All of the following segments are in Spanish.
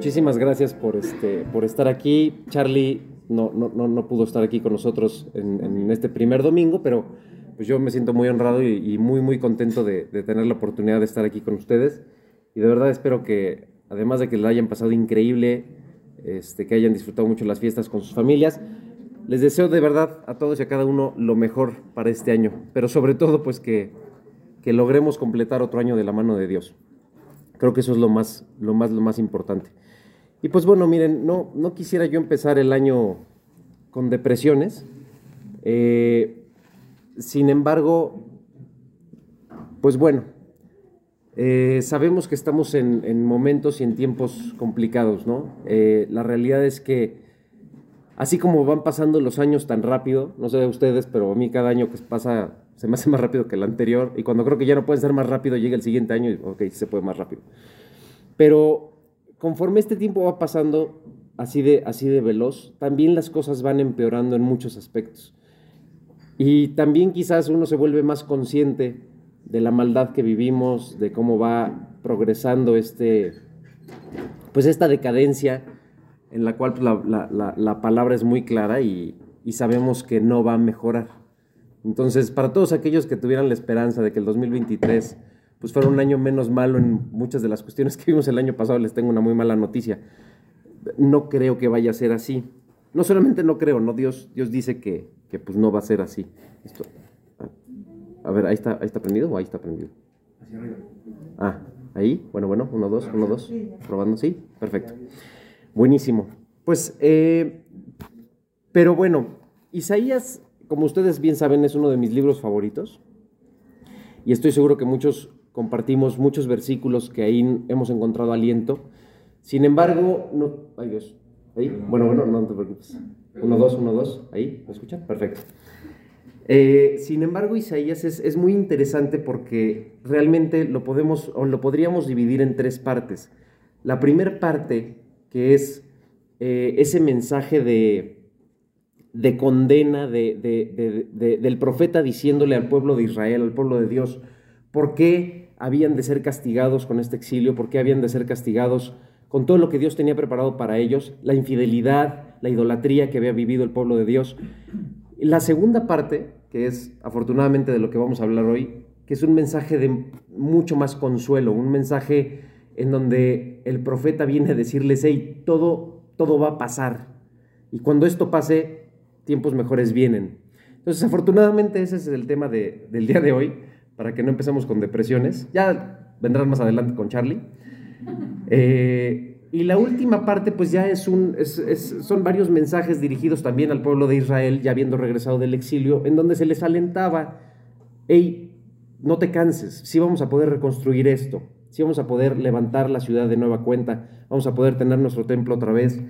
muchísimas gracias por, este, por estar aquí. Charlie no, no, no, pudo estar aquí con nosotros en, este primer domingo, pero pues yo me siento muy honrado y, muy, muy contento de, tener la oportunidad de estar aquí con ustedes. Y de verdad espero que, además de que la hayan pasado increíble, este, que hayan disfrutado mucho las fiestas con sus familias, les deseo de verdad a todos y a cada uno lo mejor para este año, pero sobre todo pues que, que logremos completar otro año de la mano de Dios. Creo que eso es lo más, lo más, lo más importante. Y pues bueno, miren, no, no quisiera yo empezar el año con depresiones. Eh, sin embargo, pues bueno, eh, sabemos que estamos en, momentos y en tiempos complicados, ¿no? Eh, la realidad es que así como van pasando los años tan rápido, no sé de ustedes, pero a mí cada año que pasa se me hace más rápido que el anterior y cuando creo que ya no puede ser más rápido llega el siguiente año y ok, se puede más rápido. Pero conforme este tiempo va pasando así de, así de veloz, también las cosas van empeorando en muchos aspectos. Y también quizás uno se vuelve más consciente de la maldad que vivimos, de cómo va progresando este, pues esta decadencia en la cual pues, la, palabra es muy clara y sabemos que no va a mejorar. Entonces, para todos aquellos que tuvieran la esperanza de que el 2023 pues fuera un año menos malo en muchas de las cuestiones que vimos el año pasado, les tengo una muy mala noticia. No creo que vaya a ser así. No solamente no creo, no Dios, Dios dice que, pues no va a ser así. Esto, a ver, ahí está, ahí está prendido o ahí está prendido. Hacia arriba. Ah, ahí, bueno, bueno, uno, dos, uno, dos. Probando, sí, perfecto. Buenísimo. Pues, eh, pero bueno, Isaías como ustedes bien saben, es uno de mis libros favoritos. Y estoy seguro que muchos compartimos muchos versículos que ahí hemos encontrado aliento. Sin embargo, no. Ay Dios. Ahí. Bueno, bueno, no te preocupes. Uno, dos, uno, dos. Ahí. ¿Me escuchan? Perfecto. Eh, sin embargo, Isaías es, muy interesante porque realmente lo podemos o lo podríamos dividir en tres partes. La primera parte, que es eh, ese mensaje de, de condena del profeta diciéndole al pueblo de Israel, al pueblo de Dios, por qué habían de ser castigados con este exilio, por qué habían de ser castigados con todo lo que Dios tenía preparado para ellos, la infidelidad, la idolatría que había vivido el pueblo de Dios. La segunda parte, que es afortunadamente de lo que vamos a hablar hoy, que es un mensaje de mucho más consuelo, un mensaje en donde el profeta viene a decirles, hey, todo, todo va a pasar. Y cuando esto pase, tiempos mejores vienen. Entonces, afortunadamente ese es el tema del día de hoy, para que no empecemos con depresiones. Ya vendrán más adelante con Charlie. Eh, y la última parte, pues ya es un, son varios mensajes dirigidos también al pueblo de Israel, ya habiendo regresado del exilio, en donde se les alentaba, hey, no te canses, sí vamos a poder reconstruir esto, sí vamos a poder levantar la ciudad de nueva cuenta, vamos a poder tener nuestro templo otra vez.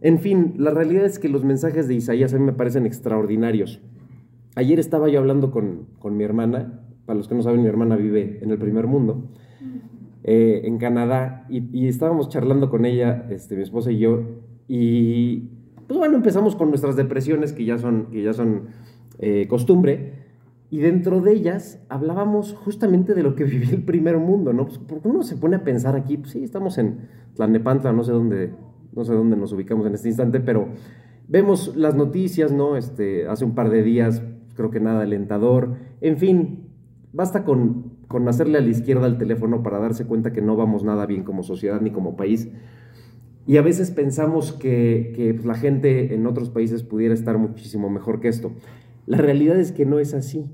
En fin, la realidad es que los mensajes de Isaías a mí me parecen extraordinarios. Ayer estaba yo hablando con, mi hermana, para los que no saben, mi hermana vive en el primer mundo, eh, en Canadá, y, estábamos charlando con ella, este, mi esposa y yo, y pues bueno, empezamos con nuestras depresiones, que ya son, que ya son eh, costumbre, y dentro de ellas hablábamos justamente de lo que vivía el primer mundo, ¿no? Pues, porque uno se pone a pensar aquí, pues sí, estamos en Tlanepantla, no sé dónde no sé dónde nos ubicamos en este instante, pero vemos las noticias, ¿no? Este, hace un par de días, creo que nada alentador. En fin, basta con, con hacerle a la izquierda al teléfono para darse cuenta que no vamos nada bien como sociedad ni como país. Y a veces pensamos que, que pues, la gente en otros países pudiera estar muchísimo mejor que esto. La realidad es que no es así.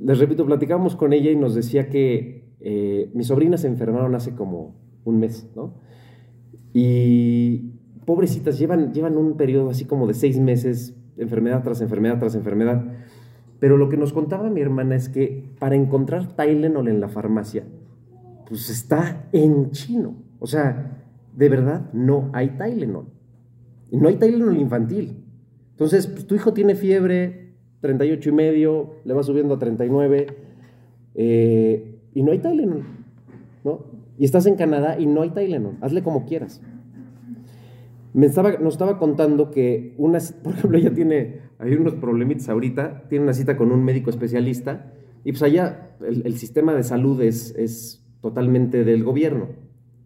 Les repito, platicamos con ella y nos decía que eh, mis sobrinas se enfermaron hace como un mes, ¿no? Y pobrecitas, llevan, llevan un periodo así como de seis meses, enfermedad tras enfermedad tras enfermedad. Pero lo que nos contaba mi hermana es que para encontrar Tylenol en la farmacia, pues está en chino. O sea, de verdad no hay Tylenol. Y no hay Tylenol infantil. Entonces, pues, tu hijo tiene fiebre, 38 y medio, le va subiendo a 39, eh, y no hay Tylenol, ¿no? y estás en Canadá y no hay Tylenol, hazle como quieras. Me estaba, nos estaba contando que, una, por ejemplo, ella tiene, hay unos problemitas ahorita, tiene una cita con un médico especialista y pues allá el, sistema de salud es, es totalmente del gobierno,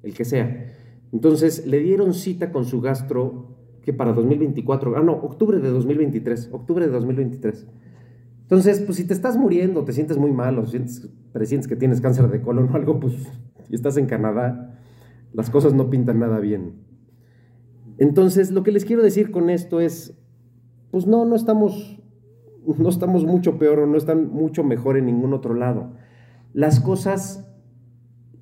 el que sea. Entonces le dieron cita con su gastro que para 2024, ah no, octubre de 2023, octubre de 2023. Entonces, pues si te estás muriendo, te sientes muy mal o sientes, presientes que tienes cáncer de colon o algo, pues y estás en Canadá, las cosas no pintan nada bien. Entonces, lo que les quiero decir con esto es, pues no, no estamos, no estamos mucho peor o no están mucho mejor en ningún otro lado. Las cosas,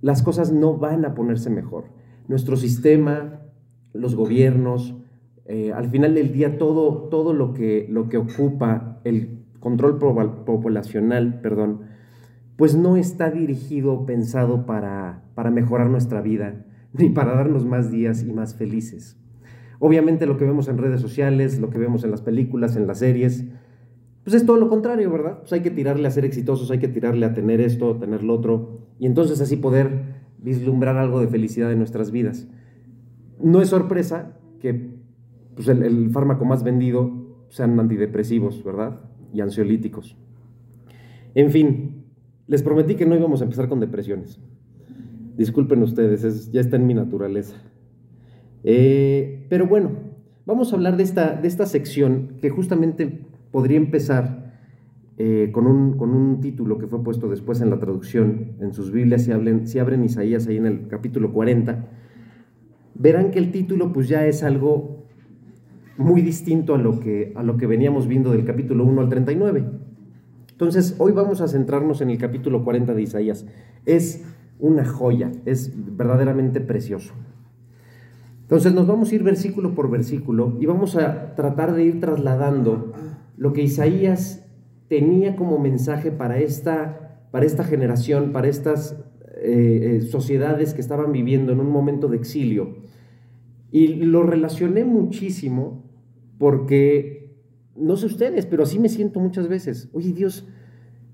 las cosas no van a ponerse mejor. Nuestro sistema, los gobiernos, eh, al final del día todo, todo lo, que, lo que ocupa el control poblacional, perdón, pues no está dirigido pensado para, para mejorar nuestra vida, ni para darnos más días y más felices. Obviamente lo que vemos en redes sociales, lo que vemos en las películas, en las series, pues es todo lo contrario, ¿verdad? Pues hay que tirarle a ser exitosos, hay que tirarle a tener esto, tener lo otro, y entonces así poder vislumbrar algo de felicidad en nuestras vidas. No es sorpresa que pues el, fármaco más vendido sean antidepresivos, ¿verdad? Y ansiolíticos. En fin, les prometí que no íbamos a empezar con depresiones. Disculpen ustedes, ya está en mi naturaleza. Eh, pero bueno, vamos a hablar de esta, de esta sección que justamente podría empezar eh, con, un, con, un, título que fue puesto después en la traducción en sus Biblias, si, hablen, si abren Isaías ahí en el capítulo 40, verán que el título pues ya es algo muy distinto a lo que, a lo que veníamos viendo del capítulo 1 al 39. Entonces, hoy vamos a centrarnos en el capítulo 40 de Isaías. Es una joya, es verdaderamente precioso. Entonces nos vamos a ir versículo por versículo y vamos a tratar de ir trasladando lo que Isaías tenía como mensaje para esta, para esta generación, para estas eh, eh, sociedades que estaban viviendo en un momento de exilio. Y lo relacioné muchísimo porque, no sé ustedes, pero así me siento muchas veces. Oye Dios,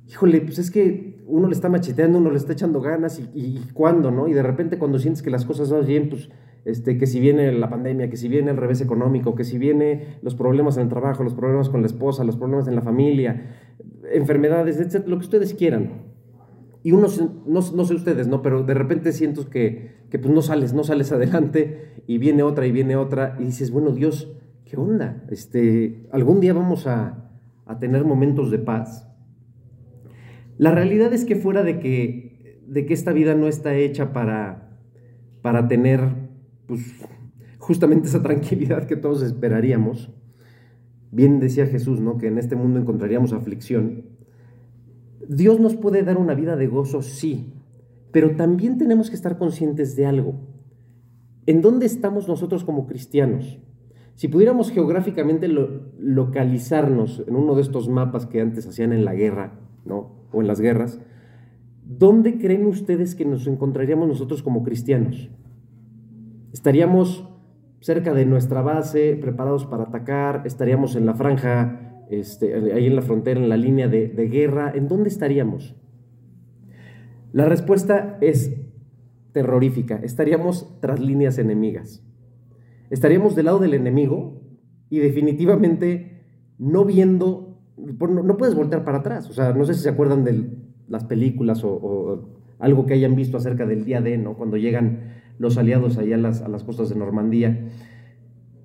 híjole, pues es que uno le está macheteando, uno le está echando ganas y, y, y cuándo, ¿no? Y de repente cuando sientes que las cosas van bien, pues este, que si viene la pandemia, que si viene el revés económico, que si viene los problemas en el trabajo, los problemas con la esposa, los problemas en la familia, enfermedades, etc., lo que ustedes quieran. Y uno, no, no sé ustedes, ¿no? Pero de repente siento que, que pues no sales, no sales adelante y viene otra y viene otra y dices, bueno, Dios, ¿qué onda? Este, algún día vamos a, a tener momentos de paz. La realidad es que fuera de que, de que esta vida no está hecha para, para tener pues, justamente esa tranquilidad que todos esperaríamos. Bien decía Jesús, ¿no? Que en este mundo encontraríamos aflicción. Dios nos puede dar una vida de gozo, sí, pero también tenemos que estar conscientes de algo. ¿En dónde estamos nosotros como cristianos? Si pudiéramos geográficamente localizarnos en uno de estos mapas que antes hacían en la guerra, ¿no? O en las guerras, ¿dónde creen ustedes que nos encontraríamos nosotros como cristianos? Estaríamos cerca de nuestra base, preparados para atacar, estaríamos en la franja, este, ahí en la frontera, en la línea de, de guerra, ¿en dónde estaríamos? La respuesta es terrorífica, estaríamos tras líneas enemigas. Estaríamos del lado del enemigo y definitivamente no viendo, no puedes voltear para atrás. O sea, no sé si se acuerdan de las películas o, o algo que hayan visto acerca del día de, ¿no? Cuando llegan los aliados allá a las, a las costas de Normandía.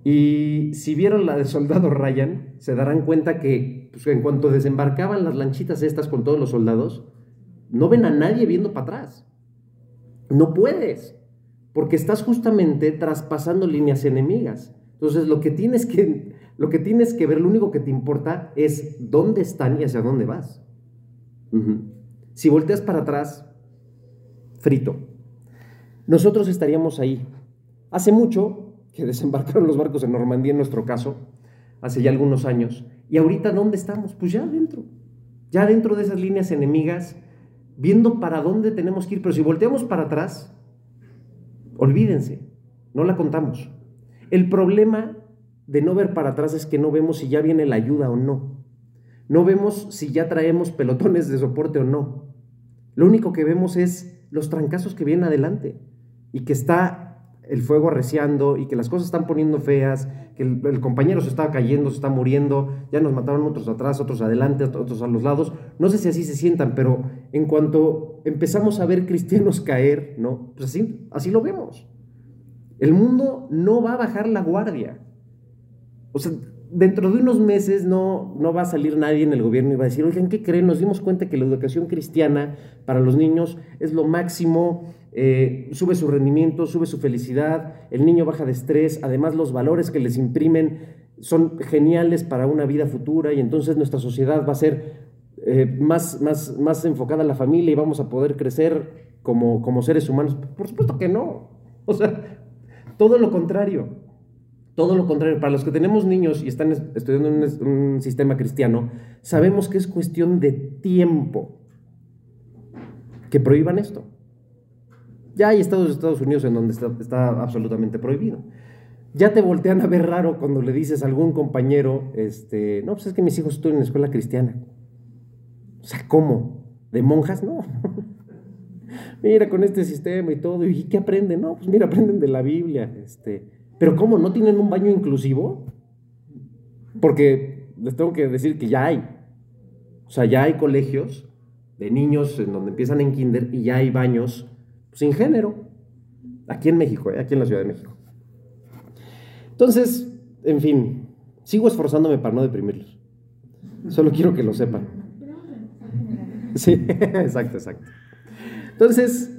Y si vieron la de Soldado Ryan, se darán cuenta que pues, en cuanto desembarcaban las lanchitas estas con todos los soldados, no ven a nadie viendo para atrás. No puedes, porque estás justamente traspasando líneas enemigas. Entonces lo que tienes que, lo que, tienes que ver, lo único que te importa es dónde están y hacia dónde vas. Si volteas para atrás, frito nosotros estaríamos ahí. Hace mucho que desembarcaron los barcos en Normandía, en nuestro caso, hace ya algunos años. ¿Y ahorita dónde estamos? Pues ya dentro, ya dentro de esas líneas enemigas, viendo para dónde tenemos que ir. Pero si volteamos para atrás, olvídense, no la contamos. El problema de no ver para atrás es que no vemos si ya viene la ayuda o no. No vemos si ya traemos pelotones de soporte o no. Lo único que vemos es los trancazos que vienen adelante y que está el fuego arreciando y que las cosas están poniendo feas, que el, compañero se está cayendo, se está muriendo, ya nos mataron otros atrás, otros adelante, otros a los lados. No sé si así se sientan, pero en cuanto empezamos a ver cristianos caer, ¿no? Pues así, así lo vemos. El mundo no va a bajar la guardia. O sea, dentro de unos meses no, no va a salir nadie en el gobierno y va a decir, oigan, ¿qué creen? Nos dimos cuenta que la educación cristiana para los niños es lo máximo, eh, sube su rendimiento, sube su felicidad, el niño baja de estrés, además los valores que les imprimen son geniales para una vida futura y entonces nuestra sociedad va a ser eh, más, más, más enfocada a la familia y vamos a poder crecer como, como seres humanos. Por supuesto que no. O sea, todo lo contrario. Todo lo contrario, para los que tenemos niños y están estudiando un, sistema cristiano, sabemos que es cuestión de tiempo que prohíban esto. Ya hay estados de Estados Unidos en donde está, absolutamente prohibido. Ya te voltean a ver raro cuando le dices a algún compañero, este, no, pues es que mis hijos estudian en escuela cristiana. O sea, ¿cómo? ¿De monjas? No. mira, con este sistema y todo. ¿Y qué aprenden? No, pues mira, aprenden de la Biblia. Este, pero ¿cómo? ¿No tienen un baño inclusivo? Porque les tengo que decir que ya hay. O sea, ya hay colegios de niños en donde empiezan en kinder y ya hay baños sin género. Aquí en México, ¿eh? aquí en la Ciudad de México. Entonces, en fin, sigo esforzándome para no deprimirlos. Solo quiero que lo sepan. Sí, exacto, exacto. Entonces,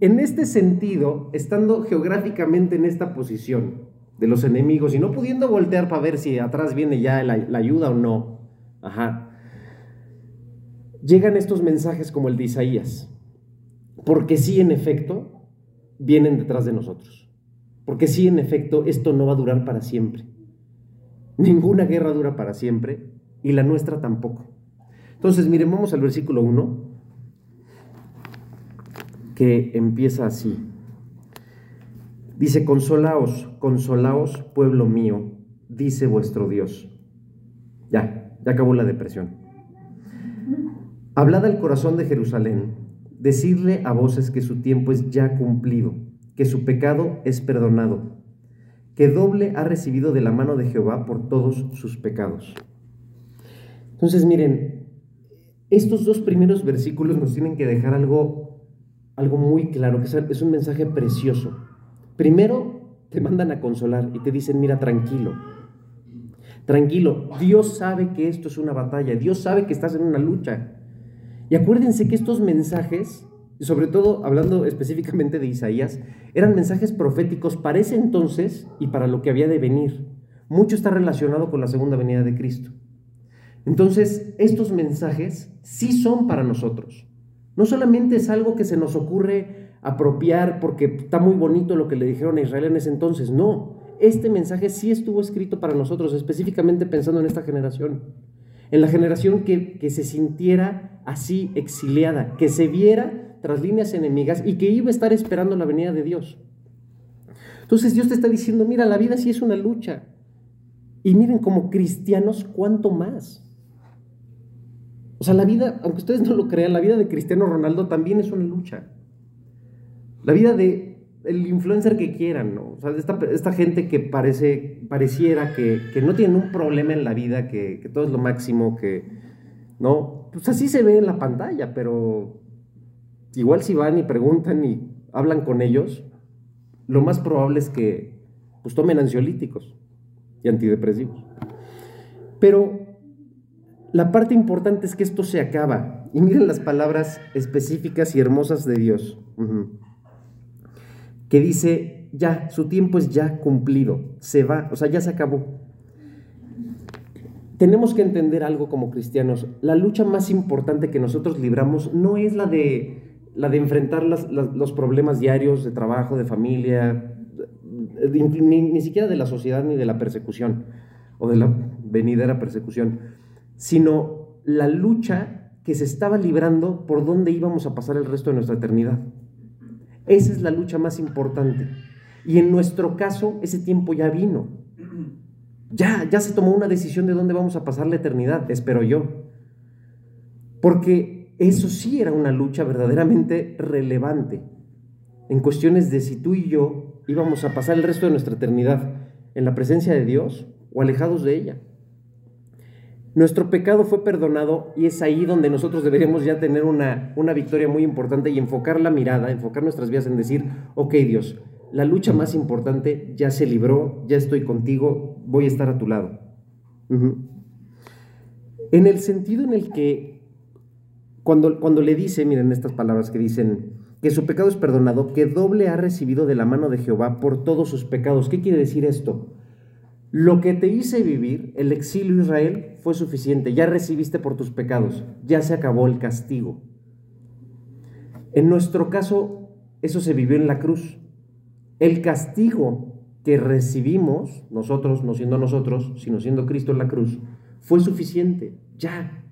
en este sentido, estando geográficamente en esta posición de los enemigos y no pudiendo voltear para ver si atrás viene ya la, ayuda o no, llegan estos mensajes como el de Isaías, porque sí, en efecto, vienen detrás de nosotros, porque sí, en efecto, esto no va a durar para siempre. Ninguna guerra dura para siempre y la nuestra tampoco. Entonces, miren, vamos al versículo 1 que empieza así. Dice, consolaos, consolaos, pueblo mío, dice vuestro Dios. Ya, ya acabó la depresión. Hablad al corazón de Jerusalén, decirle a voces que su tiempo es ya cumplido, que su pecado es perdonado, que doble ha recibido de la mano de Jehová por todos sus pecados. Entonces miren, estos dos primeros versículos nos tienen que dejar algo algo muy claro, que es un mensaje precioso. Primero, te mandan a consolar y te dicen, mira, tranquilo, tranquilo, Dios sabe que esto es una batalla, Dios sabe que estás en una lucha. Y acuérdense que estos mensajes, sobre todo hablando específicamente de Isaías, eran mensajes proféticos para ese entonces y para lo que había de venir. Mucho está relacionado con la segunda venida de Cristo. Entonces, estos mensajes sí son para nosotros. No solamente es algo que se nos ocurre apropiar porque está muy bonito lo que le dijeron a Israel en ese entonces, no. Este mensaje sí estuvo escrito para nosotros, específicamente pensando en esta generación. En la generación que, que se sintiera así exiliada, que se viera tras líneas enemigas y que iba a estar esperando la venida de Dios. Entonces Dios te está diciendo, mira, la vida sí es una lucha. Y miren, como cristianos, ¿cuánto más? O sea, la vida, aunque ustedes no lo crean, la vida de Cristiano Ronaldo también es una lucha. La vida de el influencer que quieran, ¿no? O sea, esta, esta gente que parece, pareciera que, no tiene un problema en la vida, que, todo es lo máximo, que, ¿no? Pues así se ve en la pantalla, pero igual si van y preguntan y hablan con ellos, lo más probable es que pues tomen ansiolíticos y antidepresivos. Pero la parte importante es que esto se acaba. Y miren las palabras específicas y hermosas de Dios. Que dice, ya, su tiempo es ya cumplido, se va, o sea, ya se acabó. Tenemos que entender algo como cristianos. La lucha más importante que nosotros libramos no es la de, la de enfrentar los problemas diarios de trabajo, de familia, ni, ni siquiera de la sociedad ni de la persecución o de la venidera persecución sino la lucha que se estaba librando por dónde íbamos a pasar el resto de nuestra eternidad. Esa es la lucha más importante. Y en nuestro caso, ese tiempo ya vino. Ya, ya se tomó una decisión de dónde vamos a pasar la eternidad, espero yo. Porque eso sí era una lucha verdaderamente relevante en cuestiones de si tú y yo íbamos a pasar el resto de nuestra eternidad en la presencia de Dios o alejados de ella. Nuestro pecado fue perdonado y es ahí donde nosotros deberíamos ya tener una, una victoria muy importante y enfocar la mirada, enfocar nuestras vidas en decir, ok Dios, la lucha más importante ya se libró, ya estoy contigo, voy a estar a tu lado. En el sentido en el que cuando, cuando le dice, miren estas palabras que dicen, que su pecado es perdonado, que doble ha recibido de la mano de Jehová por todos sus pecados. ¿Qué quiere decir esto? Lo que te hice vivir, el exilio Israel, fue suficiente. Ya recibiste por tus pecados. Ya se acabó el castigo. En nuestro caso, eso se vivió en la cruz. El castigo que recibimos, nosotros, no siendo nosotros, sino siendo Cristo en la cruz, fue suficiente. Ya.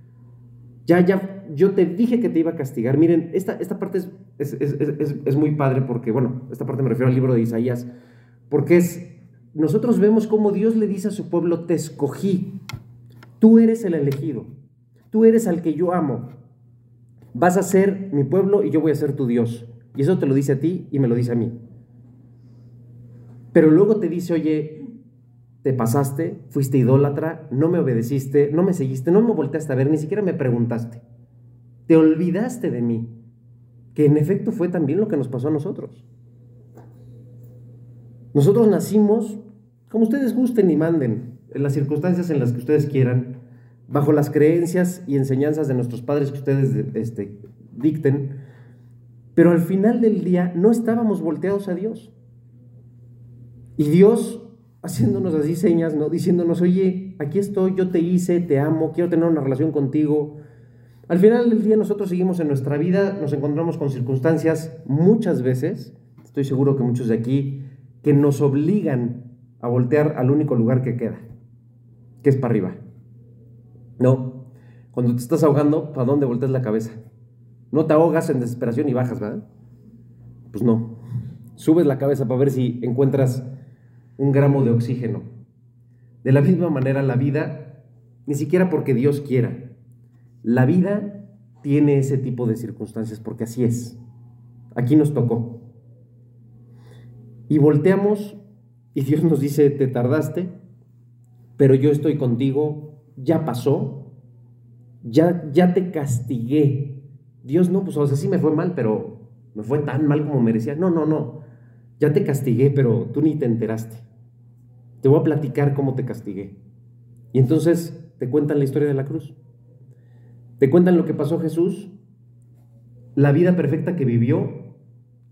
Ya, ya, yo te dije que te iba a castigar. Miren, esta, esta parte es, es, es, muy padre porque, bueno, esta parte me refiero al libro de Isaías, porque es, nosotros vemos cómo Dios le dice a su pueblo, te escogí, tú eres el elegido, tú eres al que yo amo, vas a ser mi pueblo y yo voy a ser tu Dios. Y eso te lo dice a ti y me lo dice a mí. Pero luego te dice, oye, te pasaste, fuiste idólatra, no me obedeciste, no me seguiste, no me volteaste a ver, ni siquiera me preguntaste. Te olvidaste de mí, que en efecto fue también lo que nos pasó a nosotros. Nosotros nacimos, como ustedes gusten y manden, en las circunstancias en las que ustedes quieran, bajo las creencias y enseñanzas de nuestros padres que ustedes este, dicten, pero al final del día no estábamos volteados a Dios. Y Dios haciéndonos así señas, ¿no? Diciéndonos, oye, aquí estoy, yo te hice, te amo, quiero tener una relación contigo. Al final del día nosotros seguimos en nuestra vida, nos encontramos con circunstancias muchas veces, estoy seguro que muchos de aquí, que nos obligan a voltear al único lugar que queda, que es para arriba. No, cuando te estás ahogando, ¿para dónde volteas la cabeza? No te ahogas en desesperación y bajas, ¿verdad? Pues no. Subes la cabeza para ver si encuentras un gramo de oxígeno. De la misma manera la vida, ni siquiera porque Dios quiera, la vida tiene ese tipo de circunstancias porque así es. Aquí nos tocó. Y volteamos y Dios nos dice, te tardaste, pero yo estoy contigo, ya pasó, ya, ya te castigué. Dios no, pues o sea, sí me fue mal, pero me fue tan mal como merecía. No, no, no. Ya te castigué, pero tú ni te enteraste. Te voy a platicar cómo te castigué. Y entonces te cuentan la historia de la cruz. Te cuentan lo que pasó Jesús, la vida perfecta que vivió,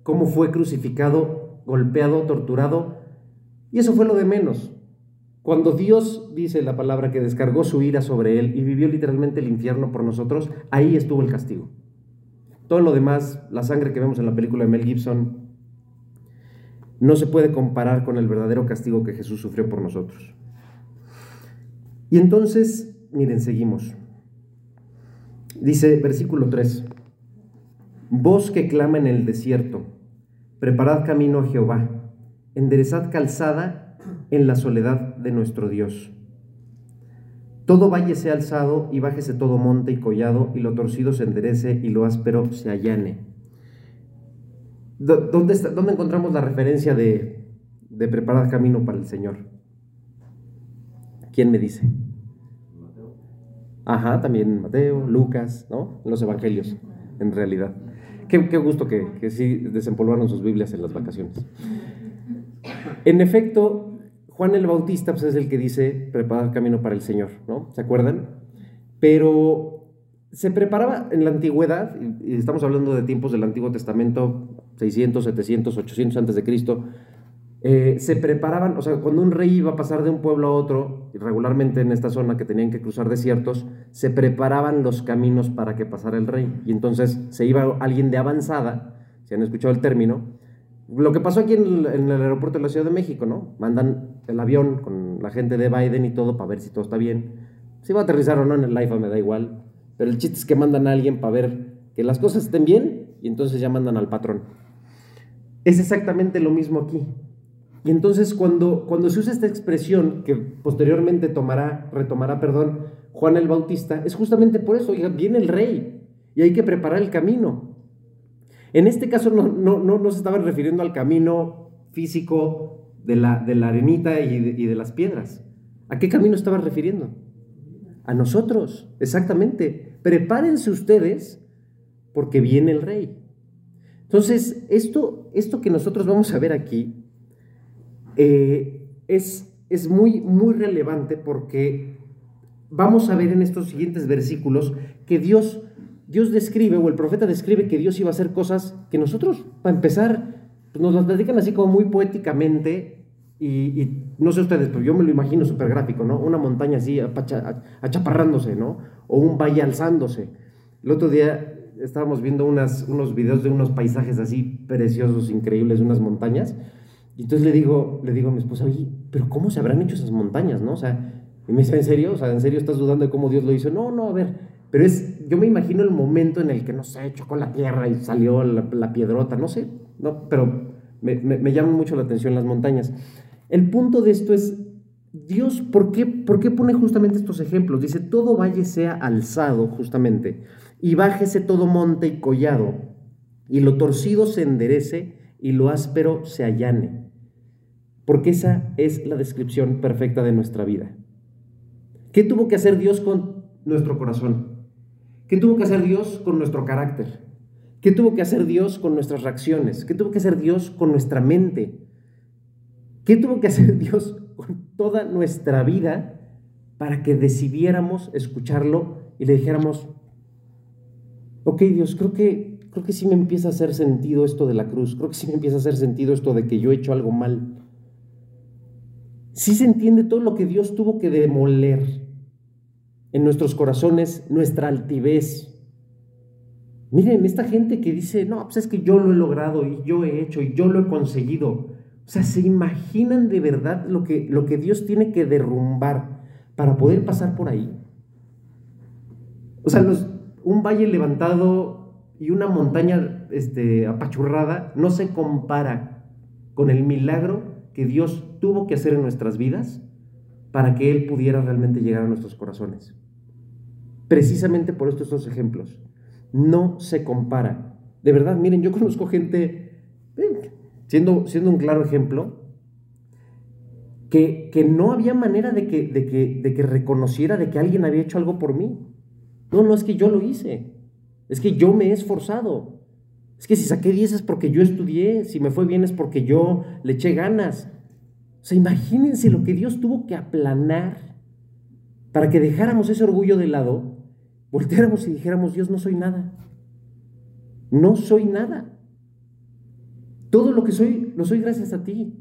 cómo fue crucificado, golpeado, torturado. Y eso fue lo de menos. Cuando Dios dice la palabra que descargó su ira sobre él y vivió literalmente el infierno por nosotros, ahí estuvo el castigo. Todo lo demás, la sangre que vemos en la película de Mel Gibson, no se puede comparar con el verdadero castigo que Jesús sufrió por nosotros. Y entonces, miren, seguimos. Dice versículo 3, voz que clama en el desierto, preparad camino a Jehová, enderezad calzada en la soledad de nuestro Dios. Todo valle sea alzado y bájese todo monte y collado, y lo torcido se enderece y lo áspero se allane. ¿Dónde, ¿Dónde encontramos la referencia de, de preparar camino para el Señor? ¿Quién me dice? Ajá, también Mateo, Lucas, ¿no? Los evangelios, en realidad. Qué, qué gusto que, que, sí desempolvaron sus Biblias en las vacaciones. En efecto, Juan el Bautista pues, es el que dice preparar camino para el Señor, ¿no? ¿Se acuerdan? Pero se preparaba en la antigüedad, y estamos hablando de tiempos del Antiguo Testamento, 600, 700, 800 antes de Cristo, eh, se preparaban, o sea, cuando un rey iba a pasar de un pueblo a otro, regularmente en esta zona que tenían que cruzar desiertos, se preparaban los caminos para que pasara el rey. Y entonces se iba alguien de avanzada, si han escuchado el término, lo que pasó aquí en el, aeropuerto de la Ciudad de México, ¿no? Mandan el avión con la gente de Biden y todo para ver si todo está bien. Si va a aterrizar o no en el IFA me da igual pero el chiste es que mandan a alguien para ver que las cosas estén bien y entonces ya mandan al patrón. Es exactamente lo mismo aquí. Y entonces cuando, cuando se usa esta expresión, que posteriormente tomará, retomará, perdón, Juan el Bautista, es justamente por eso, viene el rey y hay que preparar el camino. En este caso no, no, no, se estaban refiriendo al camino físico de la, de la arenita y de, y de las piedras. ¿A qué camino estaban refiriendo? A nosotros, exactamente. Prepárense ustedes porque viene el rey. Entonces, esto, esto que nosotros vamos a ver aquí eh, es, es muy, muy relevante porque vamos a ver en estos siguientes versículos que Dios, Dios describe, o el profeta describe que Dios iba a hacer cosas que nosotros, para empezar, pues nos las dedican así como muy poéticamente, y, no sé ustedes, pero yo me lo imagino súper gráfico, ¿no? Una montaña así achaparrándose, ¿no? O un valle alzándose. El otro día estábamos viendo unas, unos videos de unos paisajes así preciosos, increíbles, unas montañas. Y entonces le digo, le digo a mi esposa, oye, pero ¿cómo se habrán hecho esas montañas, no? O sea, y me dice, ¿en serio? O sea, ¿en serio estás dudando de cómo Dios lo hizo? No, no, a ver. Pero es, yo me imagino el momento en el que, no sé, chocó la tierra y salió la, piedrota, no sé, no, pero me, me, me llaman mucho la atención las montañas. El punto de esto es, Dios, ¿por qué, ¿por qué pone justamente estos ejemplos? Dice, todo valle sea alzado justamente, y bájese todo monte y collado, y lo torcido se enderece, y lo áspero se allane. Porque esa es la descripción perfecta de nuestra vida. ¿Qué tuvo que hacer Dios con nuestro corazón? ¿Qué tuvo que hacer Dios con nuestro carácter? ¿Qué tuvo que hacer Dios con nuestras reacciones? ¿Qué tuvo que hacer Dios con nuestra mente? ¿Qué tuvo que hacer Dios con toda nuestra vida para que decidiéramos escucharlo y le dijéramos, ok Dios, creo que, creo que sí me empieza a hacer sentido esto de la cruz, creo que sí me empieza a hacer sentido esto de que yo he hecho algo mal. Sí se entiende todo lo que Dios tuvo que demoler en nuestros corazones, nuestra altivez. Miren, esta gente que dice, no, pues es que yo lo he logrado y yo he hecho y yo lo he conseguido. O sea, ¿se imaginan de verdad lo que, lo que Dios tiene que derrumbar para poder pasar por ahí? O sea, un valle levantado y una montaña este, apachurrada no se compara con el milagro que Dios tuvo que hacer en nuestras vidas para que Él pudiera realmente llegar a nuestros corazones. Precisamente por estos dos ejemplos. No se compara. De verdad, miren, yo conozco gente, eh, siendo, siendo un claro ejemplo, que, que no había manera de que, de, que, de que reconociera de que alguien había hecho algo por mí. No, no es que yo lo hice, es que yo me he esforzado. Es que si saqué 10 es porque yo estudié, si me fue bien es porque yo le eché ganas. O sea, imagínense lo que Dios tuvo que aplanar para que dejáramos ese orgullo de lado, volteáramos y dijéramos, Dios, no soy nada. No soy nada. Todo lo que soy, lo soy gracias a ti.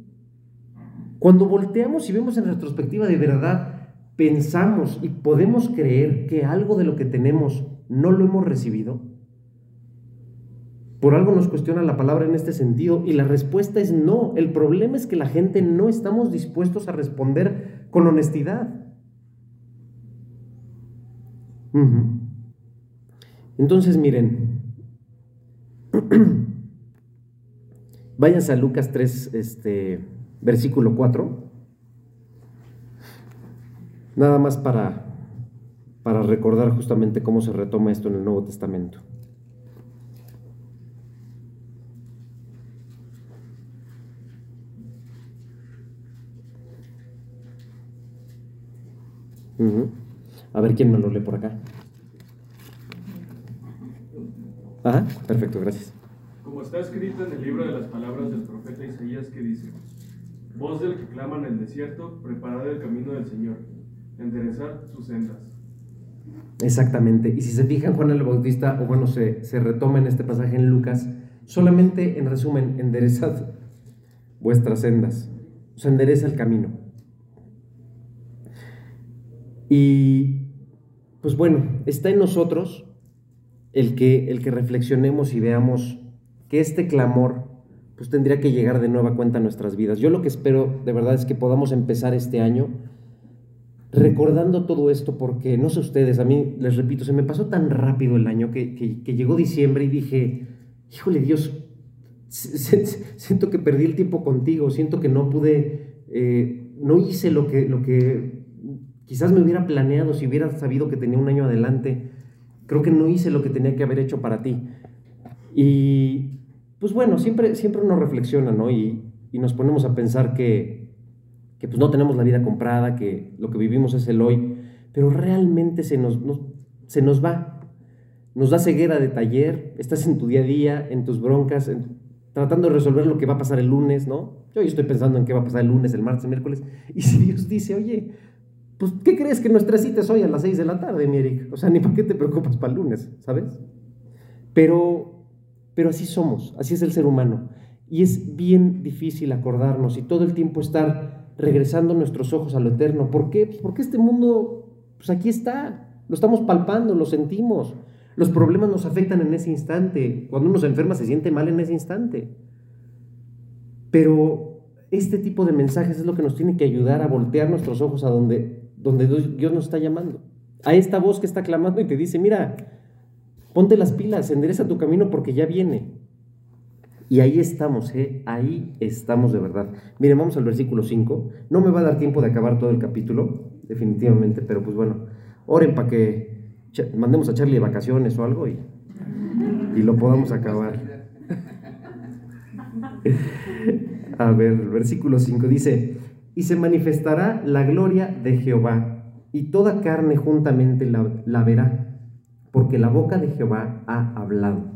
Cuando volteamos y vemos en retrospectiva de verdad, pensamos y podemos creer que algo de lo que tenemos no lo hemos recibido. Por algo nos cuestiona la palabra en este sentido y la respuesta es no. El problema es que la gente no estamos dispuestos a responder con honestidad. Entonces miren, Váyanse a Lucas 3, este, versículo 4. Nada más para, para recordar justamente cómo se retoma esto en el Nuevo Testamento. A ver quién me lo lee por acá. Ajá, perfecto, gracias como está escrito en el libro de las palabras del profeta Isaías que dice, voz del que clama en el desierto, preparad el camino del Señor, enderezad sus sendas. Exactamente, y si se fijan, Juan el Bautista, o bueno, se, se retoma en este pasaje en Lucas, solamente en resumen, enderezad vuestras sendas, o sea, endereza el camino. Y pues bueno, está en nosotros el que, el que reflexionemos y veamos que este clamor pues tendría que llegar de nueva cuenta a nuestras vidas. Yo lo que espero de verdad es que podamos empezar este año recordando todo esto porque, no sé ustedes, a mí les repito, se me pasó tan rápido el año que, llegó diciembre y dije, híjole Dios, siento que perdí el tiempo contigo, siento que no pude, eh, no hice lo que, lo que quizás me hubiera planeado si hubiera sabido que tenía un año adelante. Creo que no hice lo que tenía que haber hecho para ti. Y, pues bueno, siempre, siempre uno reflexiona, ¿no? Y, nos ponemos a pensar que, pues no tenemos la vida comprada, que lo que vivimos es el hoy, pero realmente se nos, se nos va. Nos da ceguera de taller, estás en tu día a día, en tus broncas, tratando de resolver lo que va a pasar el lunes, ¿no? Yo estoy pensando en qué va a pasar el lunes, el martes, el miércoles. Y si Dios dice, oye, pues, ¿qué crees que nuestra cita es hoy a las 6 de la tarde, mi Eric? O sea, ni para qué te preocupas para el lunes, ¿sabes? Pero, pero así somos, así es el ser humano. Y es bien difícil acordarnos y todo el tiempo estar regresando nuestros ojos a lo eterno. ¿Por qué? Pues porque este mundo, pues aquí está, lo estamos palpando, lo sentimos. Los problemas nos afectan en ese instante. Cuando uno se enferma se siente mal en ese instante. Pero este tipo de mensajes es lo que nos tiene que ayudar a voltear nuestros ojos a donde, donde Dios nos está llamando. A esta voz que está clamando y te dice, mira, ponte las pilas, endereza tu camino porque ya viene. Y ahí estamos, ¿eh? ahí estamos de verdad. Miren, vamos al versículo 5. No me va a dar tiempo de acabar todo el capítulo, definitivamente, pero pues bueno, oren para que mandemos a Charlie de vacaciones o algo y, y lo podamos acabar. A ver, el versículo 5 dice, y se manifestará la gloria de Jehová, y toda carne juntamente la, verá, porque la boca de Jehová ha hablado.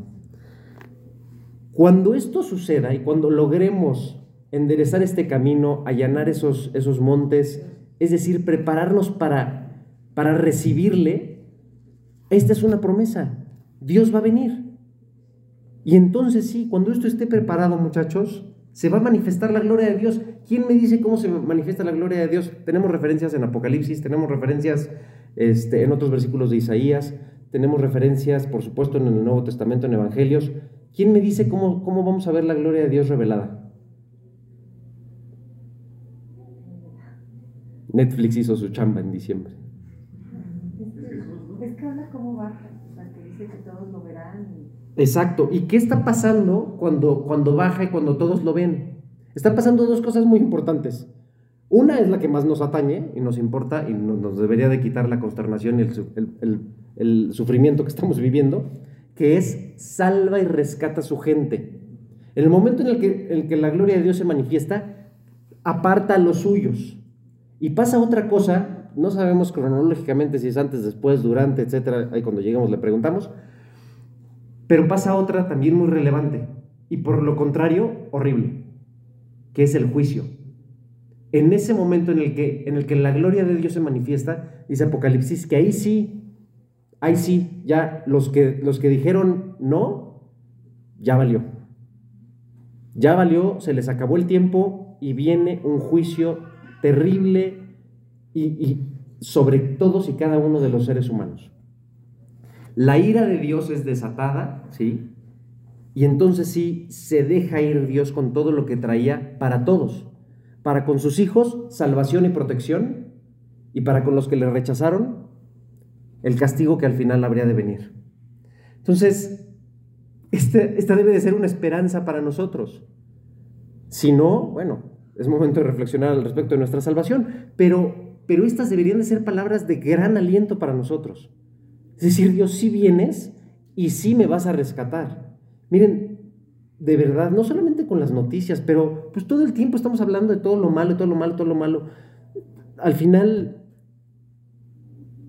Cuando esto suceda y cuando logremos enderezar este camino, allanar esos, esos montes, es decir, prepararnos para, para recibirle, esta es una promesa. Dios va a venir. Y entonces sí, cuando esto esté preparado, muchachos, se va a manifestar la gloria de Dios. ¿Quién me dice cómo se manifiesta la gloria de Dios? Tenemos referencias en Apocalipsis, tenemos referencias este, en otros versículos de Isaías, tenemos referencias, por supuesto, en el Nuevo Testamento, en Evangelios. ¿Quién me dice cómo, cómo vamos a ver la gloria de Dios revelada? Netflix hizo su chamba en diciembre. Exacto. ¿Y qué está pasando cuando, cuando baja y cuando todos lo ven? Están pasando dos cosas muy importantes. Una es la que más nos atañe y nos importa y nos debería de quitar la consternación y el, sufrimiento que estamos viviendo, que es salva y rescata a su gente. En el momento en el que, la gloria de Dios se manifiesta, aparta a los suyos. Y pasa otra cosa, no sabemos cronológicamente si es antes, después, durante, etcétera, ahí cuando llegamos le preguntamos, pero pasa otra también muy relevante y por lo contrario horrible, que es el juicio. En ese momento en el que, en el que la gloria de Dios se manifiesta, dice Apocalipsis, que ahí sí, ahí sí, ya los que, los que dijeron no, ya valió. Ya valió, se les acabó el tiempo y viene un juicio terrible y sobre todos y cada uno de los seres humanos. La ira de Dios es desatada, ¿sí? Y entonces sí se deja ir Dios con todo lo que traía para todos. Para con sus hijos, salvación y protección. Y para con los que le rechazaron, el castigo que al final habría de venir. Entonces, este, esta debe de ser una esperanza para nosotros. Si no, bueno, es momento de reflexionar al respecto de nuestra salvación. Pero, pero estas deberían de ser palabras de gran aliento para nosotros. Es decir, Dios, sí vienes y sí me vas a rescatar. Miren, de verdad, no solamente con las noticias, pero pues todo el tiempo estamos hablando de todo lo malo, todo lo malo, todo lo malo. Al final,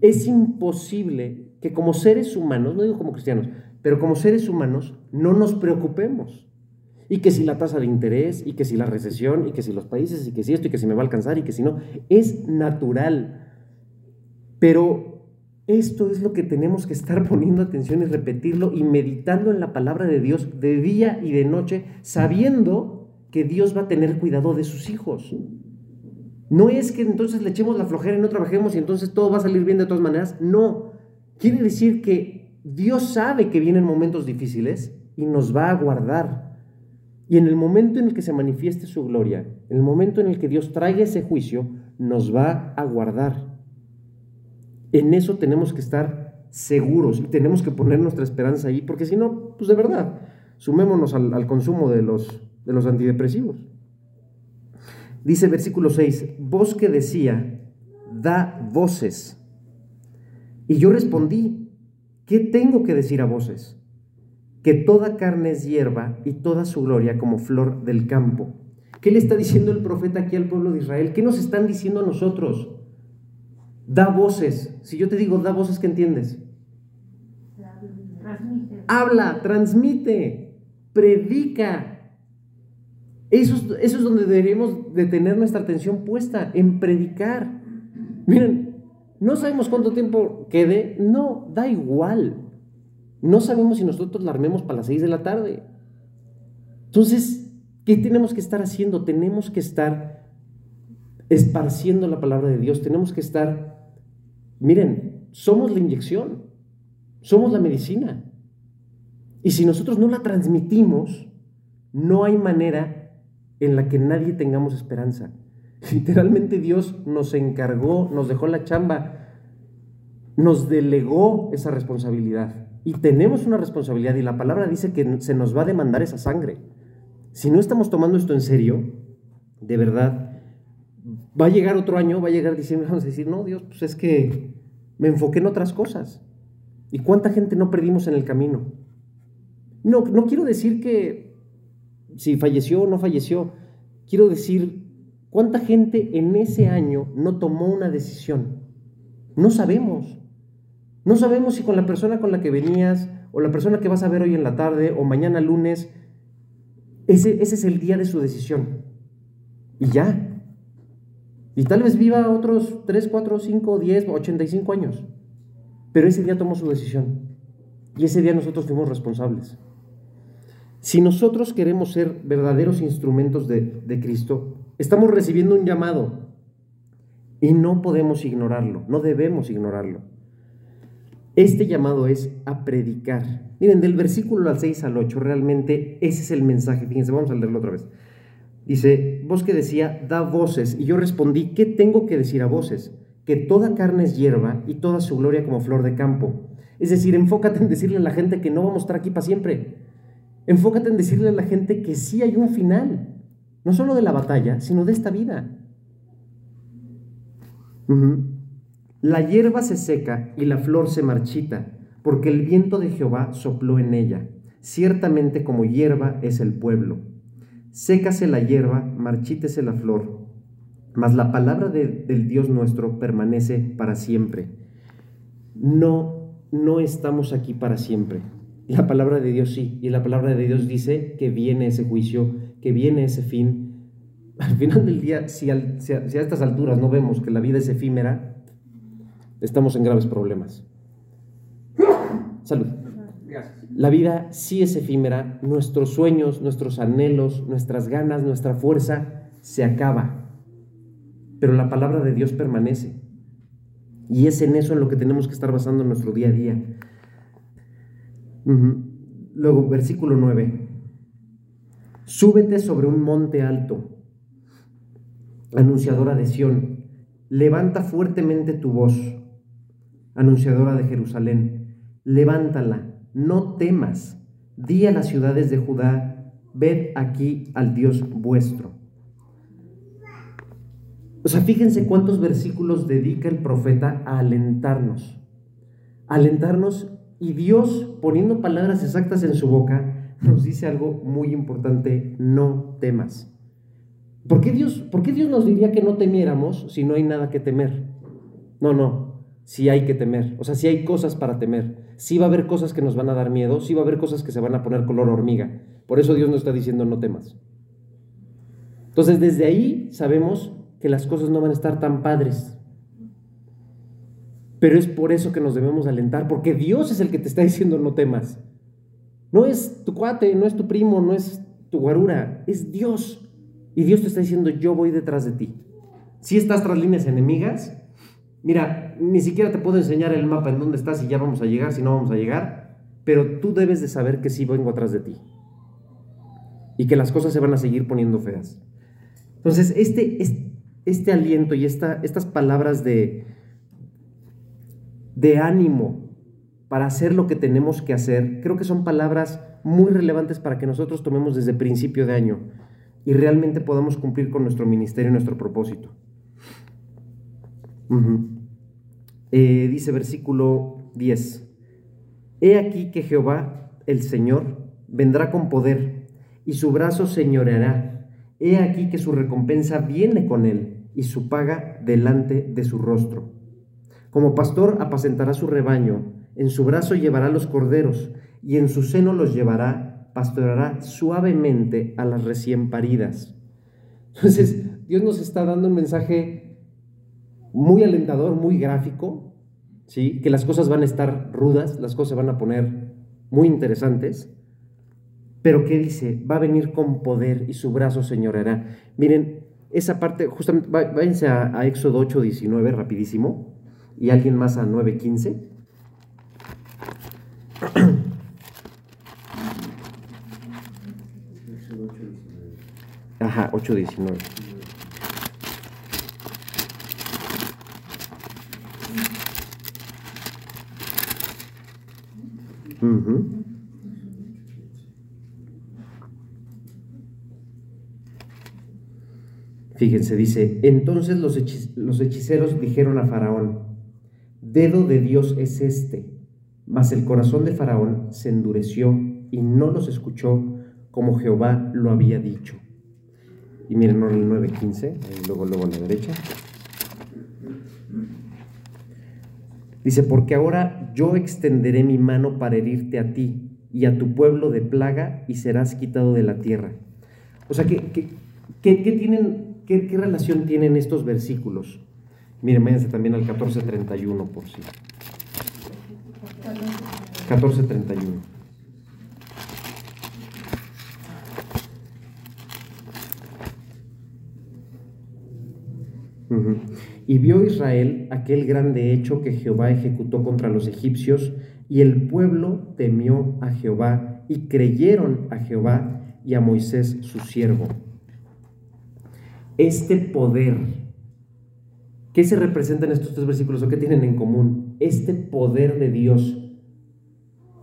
es imposible que como seres humanos, no digo como cristianos, pero como seres humanos, no nos preocupemos. Y que si la tasa de interés, y que si la recesión, y que si los países, y que si esto, y que si me va a alcanzar, y que si no, es natural. Pero esto es lo que tenemos que estar poniendo atención y repetirlo y meditando en la palabra de Dios de día y de noche, sabiendo que Dios va a tener cuidado de sus hijos. No es que entonces le echemos la flojera y no trabajemos y entonces todo va a salir bien de todas maneras. No. Quiere decir que Dios sabe que vienen momentos difíciles y nos va a guardar. Y en el momento en el que se manifieste su gloria, en el momento en el que Dios traiga ese juicio, nos va a guardar. En eso tenemos que estar seguros y tenemos que poner nuestra esperanza ahí, porque si no, pues de verdad, sumémonos al, consumo de los, de los antidepresivos. Dice versículo 6, voz que decía, da voces. Y yo respondí, ¿qué tengo que decir a voces? Que toda carne es hierba y toda su gloria como flor del campo. ¿Qué le está diciendo el profeta aquí al pueblo de Israel? ¿Qué nos están diciendo a nosotros? Da voces. Si yo te digo da voces, ¿qué entiendes? Habla, transmite, predica, Eso es, es donde deberíamos de tener nuestra atención puesta, en predicar. Miren, no sabemos cuánto tiempo quede, no, da igual. No sabemos si nosotros la armemos para las 6 de la tarde. Entonces, ¿qué tenemos que estar haciendo? Tenemos que estar esparciendo la palabra de Dios, tenemos que estar, miren, somos la inyección, somos la medicina. Y si nosotros no la transmitimos, no hay manera en la que nadie tengamos esperanza. Literalmente Dios nos encargó, nos dejó la chamba, nos delegó esa responsabilidad. Y tenemos una responsabilidad y la palabra dice que se nos va a demandar esa sangre. Si no estamos tomando esto en serio, de verdad, va a llegar otro año, va a llegar diciembre, vamos a decir, no, Dios, pues es que me enfoqué en otras cosas. ¿Y cuánta gente no perdimos en el camino? No, no quiero decir que si falleció o no falleció, quiero decir cuánta gente en ese año no tomó una decisión. No sabemos. No sabemos si con la persona con la que venías o la persona que vas a ver hoy en la tarde o mañana lunes, ese, ese es el día de su decisión. Y ya, y tal vez viva otros 3, 4, 5, 10, 85 años. Pero ese día tomó su decisión. Y ese día nosotros fuimos responsables. Si nosotros queremos ser verdaderos instrumentos de, de Cristo, estamos recibiendo un llamado. Y no podemos ignorarlo, no debemos ignorarlo. Este llamado es a predicar. Miren, del versículo al 6 al 8, realmente ese es el mensaje. Fíjense, vamos a leerlo otra vez. Dice, vos que decía, da voces. Y yo respondí, ¿qué tengo que decir a voces? Que toda carne es hierba y toda su gloria como flor de campo. Es decir, enfócate en decirle a la gente que no vamos a estar aquí para siempre. Enfócate en decirle a la gente que sí hay un final. No solo de la batalla, sino de esta vida. La hierba se seca y la flor se marchita, porque el viento de Jehová sopló en ella. Ciertamente como hierba es el pueblo. Sécase la hierba, marchítese la flor, mas la palabra del Dios nuestro permanece para siempre. No, no estamos aquí para siempre. La palabra de Dios sí, y la palabra de Dios dice que viene ese juicio, que viene ese fin. Al final del día, si, a, estas alturas no vemos que la vida es efímera, estamos en graves problemas. Salud. La vida sí es efímera, nuestros sueños, nuestros anhelos, nuestras ganas, nuestra fuerza se acaba. Pero la palabra de Dios permanece. Y es en eso en lo que tenemos que estar basando nuestro día a día. Luego, versículo 9. Súbete sobre un monte alto, anunciadora de Sión. Levanta fuertemente tu voz, anunciadora de Jerusalén. Levántala no temas, di a las ciudades de Judá, ved aquí al Dios vuestro. O sea, fíjense cuántos versículos dedica el profeta a alentarnos. alentarnos y Dios, poniendo palabras exactas en su boca, nos dice algo muy importante, no temas. ¿Por qué Dios, por qué Dios nos diría que no temiéramos si no hay nada que temer? No, no, si hay que temer. O sea, si hay cosas para temer sí va a haber cosas que nos van a dar miedo, sí va a haber cosas que se van a poner color hormiga. Por eso Dios nos está diciendo no temas. Entonces desde ahí sabemos que las cosas no van a estar tan padres. Pero es por eso que nos debemos alentar, porque Dios es el que te está diciendo no temas. No es tu cuate, no es tu primo, no es tu guarura, es Dios. Y Dios te está diciendo yo voy detrás de ti. Si estás tras líneas enemigas, Mira, ni siquiera te puedo enseñar el mapa en dónde estás y ya vamos a llegar, si no vamos a llegar, pero tú debes de saber que sí vengo atrás de ti y que las cosas se van a seguir poniendo feas. Entonces, este, este, aliento y esta, estas palabras de, de ánimo para hacer lo que tenemos que hacer, creo que son palabras muy relevantes para que nosotros tomemos desde principio de año y realmente podamos cumplir con nuestro ministerio y nuestro propósito. Eh, dice versículo 10, He aquí que Jehová, el Señor, vendrá con poder, y su brazo señoreará. He aquí que su recompensa viene con él, y su paga delante de su rostro. Como pastor apacentará su rebaño, en su brazo llevará los corderos, y en su seno los llevará pastoreará suavemente a las recién paridas. Entonces, Dios nos está dando un mensaje muy alentador, muy gráfico, ¿sí? que las cosas van a estar rudas, las cosas van a poner muy interesantes, pero ¿qué dice? Va a venir con poder y su brazo señorará. Miren, esa parte, justamente, váyanse a, a Éxodo 8, 19, rapidísimo, y alguien más a 9, 15. Ajá, 8.19. Fíjense, dice, entonces los, hechiceros dijeron a Faraón, dedo de Dios es este, mas el corazón de Faraón se endureció y no los escuchó como Jehová lo había dicho. Y miren el 9.15, luego, luego la derecha. Dice, porque ahora yo extenderé mi mano para herirte a ti y a tu pueblo de plaga y serás quitado de la tierra. O sea, ¿qué, qué, relación tienen estos versículos? Miren, váyanse también al 14.31 por sí. 14.31. Y vio Israel aquel grande hecho que Jehová ejecutó contra los egipcios, y el pueblo temió a Jehová, y creyeron a Jehová y a Moisés su siervo. Este poder, ¿qué se representa en estos tres versículos o qué tienen en común? Este poder de Dios,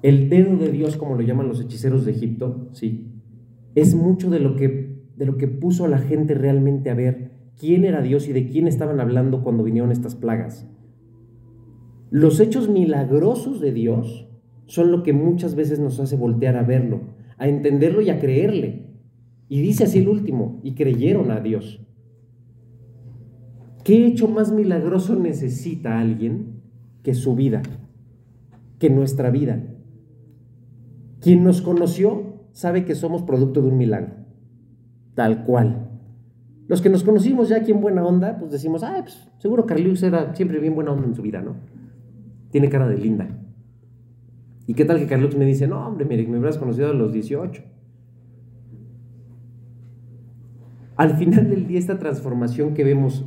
el dedo de Dios, como lo llaman los hechiceros de Egipto, sí, es mucho de lo que, de lo que puso a la gente realmente a ver quién era Dios y de quién estaban hablando cuando vinieron estas plagas. Los hechos milagrosos de Dios son lo que muchas veces nos hace voltear a verlo, a entenderlo y a creerle. Y dice así el último, y creyeron a Dios. ¿Qué hecho más milagroso necesita alguien que su vida, que nuestra vida? Quien nos conoció sabe que somos producto de un milagro, tal cual. Los que nos conocimos ya aquí en buena onda, pues decimos, ah, pues seguro Carlius era siempre bien buena onda en su vida, ¿no? Tiene cara de linda. ¿Y qué tal que Carlius me dice, no, hombre, mire, me hubieras conocido a los 18? Al final del día, esta transformación que vemos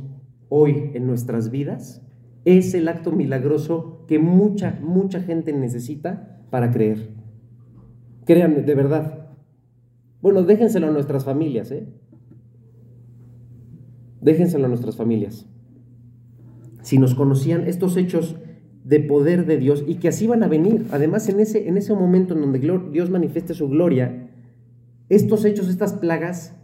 hoy en nuestras vidas es el acto milagroso que mucha, mucha gente necesita para creer. Créanme, de verdad. Bueno, déjenselo a nuestras familias, ¿eh? Déjenselo a nuestras familias. Si nos conocían estos hechos de poder de Dios y que así van a venir, además en ese, en ese momento en donde Dios manifieste su gloria, estos hechos, estas plagas,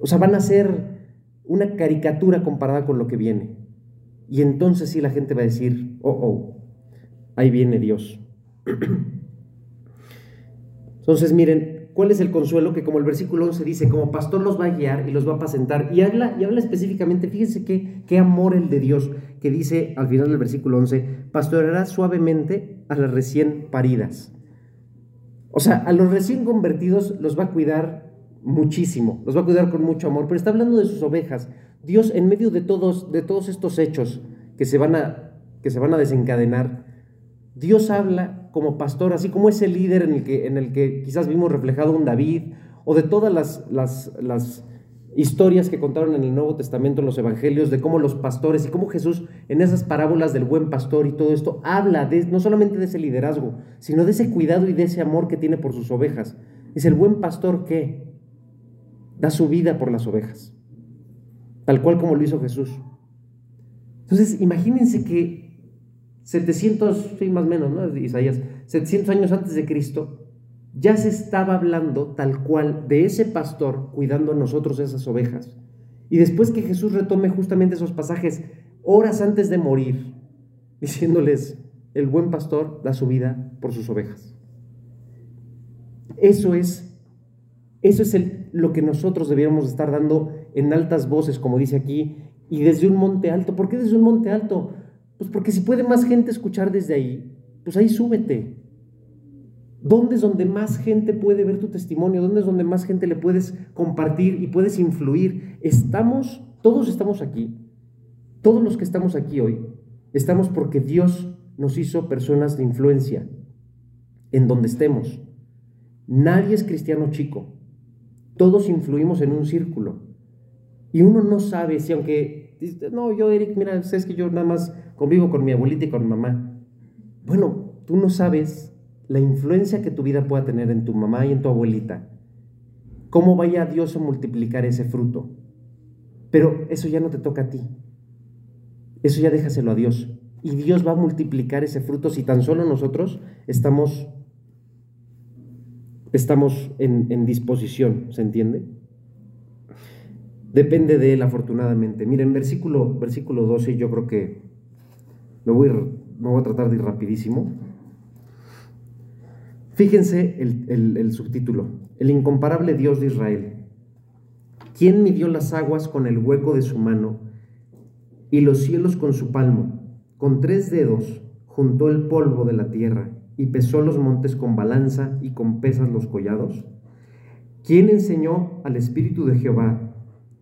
o sea, van a ser una caricatura comparada con lo que viene. Y entonces sí la gente va a decir, oh, oh, ahí viene Dios. Entonces miren, ¿Cuál es el consuelo? Que como el versículo 11 dice, como pastor los va a guiar y los va a apacentar. Y habla, y habla específicamente, fíjense qué, qué amor el de Dios, que dice al final del versículo 11, pastoreará suavemente a las recién paridas. O sea, a los recién convertidos los va a cuidar muchísimo, los va a cuidar con mucho amor, pero está hablando de sus ovejas. Dios en medio de todos, de todos estos hechos que se van a, que se van a desencadenar, Dios habla como pastor, así como ese líder en el que, en el que quizás vimos reflejado un David, o de todas las, las, historias que contaron en el Nuevo Testamento, en los Evangelios, de cómo los pastores y cómo Jesús en esas parábolas del buen pastor y todo esto habla de, no solamente de ese liderazgo, sino de ese cuidado y de ese amor que tiene por sus ovejas. Es el buen pastor que da su vida por las ovejas, tal cual como lo hizo Jesús. Entonces, imagínense que 700, sí, más o menos, ¿no? Isaías, 700 años antes de Cristo, ya se estaba hablando tal cual de ese pastor cuidando a nosotros esas ovejas. Y después que Jesús retome justamente esos pasajes horas antes de morir, diciéndoles, el buen pastor da su vida por sus ovejas. Eso es, eso es lo que nosotros debiéramos estar dando en altas voces, como dice aquí, y desde un monte alto. ¿Por qué desde un monte alto? Pues porque si puede más gente escuchar desde ahí, pues ahí súbete. ¿Dónde es donde más gente puede ver tu testimonio? ¿Dónde es donde más gente le puedes compartir y puedes influir? Estamos, todos estamos aquí. Todos los que estamos aquí hoy, estamos porque Dios nos hizo personas de influencia en donde estemos. Nadie es cristiano chico. Todos influimos en un círculo. Y uno no sabe si aunque, no, yo Eric, mira, es que yo nada más convivo con mi abuelita y con mamá. Bueno, tú no sabes la influencia que tu vida pueda tener en tu mamá y en tu abuelita. Cómo vaya Dios a multiplicar ese fruto. Pero eso ya no te toca a ti. Eso ya déjaselo a Dios. Y Dios va a multiplicar ese fruto si tan solo nosotros estamos, estamos en, en disposición, ¿se entiende? Depende de Él, afortunadamente. Miren, versículo, versículo 12, yo creo que me voy, voy a tratar de ir rapidísimo. Fíjense el, subtítulo, el incomparable Dios de Israel. ¿Quién midió las aguas con el hueco de su mano y los cielos con su palmo? Con tres dedos juntó el polvo de la tierra y pesó los montes con balanza y con pesas los collados. ¿Quién enseñó al Espíritu de Jehová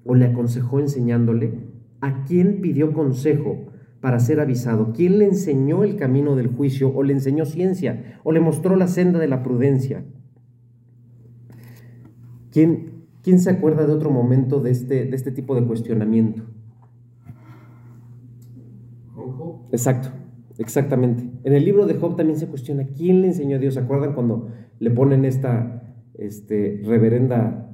o le aconsejó enseñándole? ¿A quién pidió consejo para ser avisado? ¿Quién le enseñó el camino del juicio o le enseñó ciencia o le mostró la senda de la prudencia? ¿Quién, quién se acuerda de otro momento de este, de este tipo de cuestionamiento? Exacto, exactamente. En el libro de Job también se cuestiona quién le enseñó a Dios. ¿Se acuerdan cuando le ponen esta este, reverenda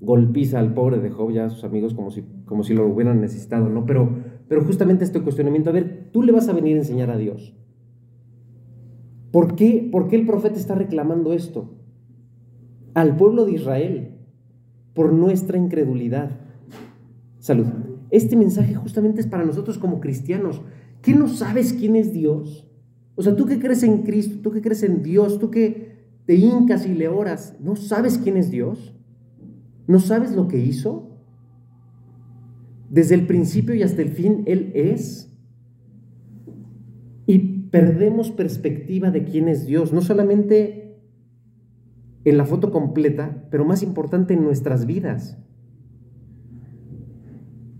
golpiza al pobre de Job, ya a sus amigos, como si, como si lo hubieran necesitado, ¿no? Pero pero justamente este cuestionamiento, a ver, tú le vas a venir a enseñar a Dios. ¿Por qué, ¿Por qué el profeta está reclamando esto? Al pueblo de Israel, por nuestra incredulidad. Salud. Este mensaje justamente es para nosotros como cristianos. ¿Qué no sabes quién es Dios? O sea, tú que crees en Cristo, tú que crees en Dios, tú que te hincas y le oras, ¿no sabes quién es Dios? ¿No sabes lo que hizo? Desde el principio y hasta el fin Él es. Y perdemos perspectiva de quién es Dios, no solamente en la foto completa, pero más importante en nuestras vidas.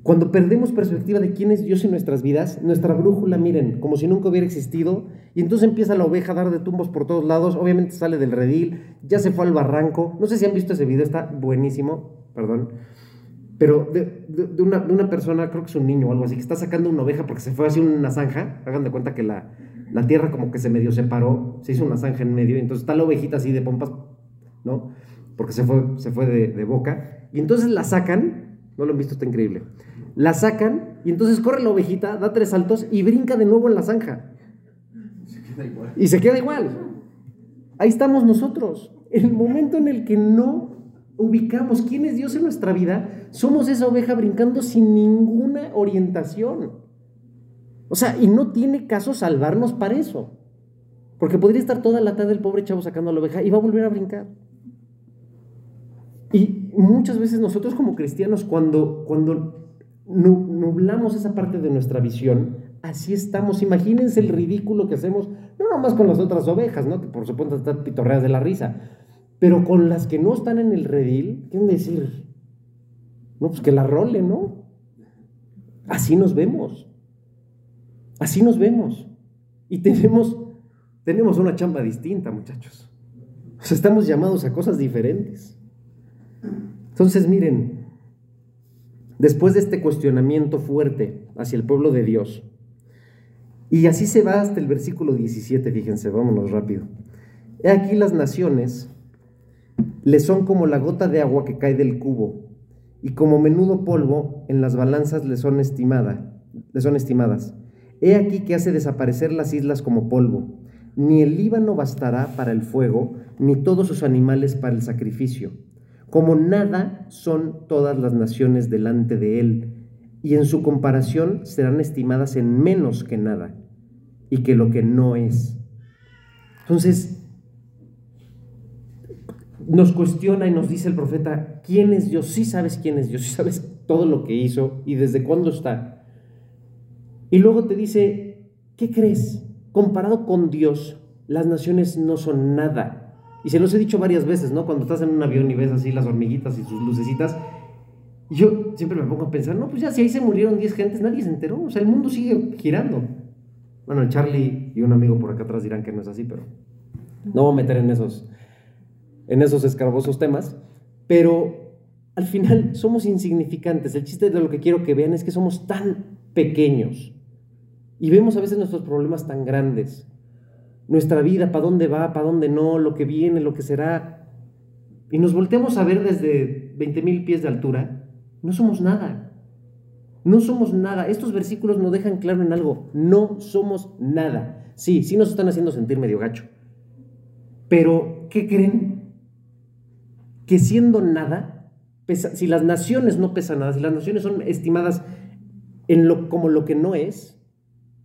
Cuando perdemos perspectiva de quién es Dios en nuestras vidas, nuestra brújula, miren, como si nunca hubiera existido, y entonces empieza la oveja a dar de tumbos por todos lados, obviamente sale del redil, ya se fue al barranco, no sé si han visto ese video, está buenísimo, perdón, pero de, una, persona, creo que es un niño o algo así, que está sacando una oveja porque se fue así una zanja, hagan de cuenta que la, tierra como que se medio separó, se hizo una zanja en medio, y entonces está la ovejita así de pompas, ¿no? Porque se fue, se fue de, boca, y entonces la sacan, no lo han visto, está increíble, la sacan, y entonces corre la ovejita, da tres saltos y brinca de nuevo en la zanja. Se queda igual. Y se queda igual. Ahí estamos nosotros. El momento en el que no ubicamos quién es Dios en nuestra vida, somos esa oveja brincando sin ninguna orientación. O sea, y no tiene caso salvarnos para eso. Porque podría estar toda la tarde el pobre chavo sacando a la oveja y va a volver a brincar. Y muchas veces nosotros como cristianos, cuando, cuando nublamos esa parte de nuestra visión, así estamos. Imagínense el ridículo que hacemos, no nomás con las otras ovejas, ¿no? que por supuesto están pitorreas de la risa, pero con las que no están en el redil, ¿qué decir? No, pues que la role, ¿no? Así nos vemos. Así nos vemos. Y tenemos, tenemos una chamba distinta, muchachos. O sea, estamos llamados a cosas diferentes. Entonces, miren, después de este cuestionamiento fuerte hacia el pueblo de Dios, y así se va hasta el versículo 17, fíjense, vámonos rápido. He aquí las naciones le son como la gota de agua que cae del cubo, y como menudo polvo en las balanzas le son, estimada, le son estimadas. He aquí que hace desaparecer las islas como polvo. Ni el Líbano bastará para el fuego, ni todos sus animales para el sacrificio. Como nada son todas las naciones delante de él, y en su comparación serán estimadas en menos que nada, y que lo que no es. Entonces, nos cuestiona y nos dice el profeta, ¿quién es Dios? Sí sabes quién es Dios, sí sabes todo lo que hizo y desde cuándo está. Y luego te dice, ¿qué crees? Comparado con Dios, las naciones no son nada. Y se los he dicho varias veces, ¿no? Cuando estás en un avión y ves así las hormiguitas y sus lucecitas, yo siempre me pongo a pensar, no, pues ya si ahí se murieron 10 gentes, nadie se enteró, o sea, el mundo sigue girando. Bueno, Charlie y un amigo por acá atrás dirán que no es así, pero no voy a meter en esos, en esos escarbosos temas, pero al final somos insignificantes. El chiste de lo que quiero que vean es que somos tan pequeños y vemos a veces nuestros problemas tan grandes. Nuestra vida, para dónde va, para dónde no, lo que viene, lo que será. Y nos volteamos a ver desde 20 mil pies de altura. No somos nada. No somos nada. Estos versículos nos dejan claro en algo. No somos nada. Sí, sí nos están haciendo sentir medio gacho. Pero, ¿qué creen? Que siendo nada, si las naciones no pesan nada, si las naciones son estimadas en lo, como lo que no es,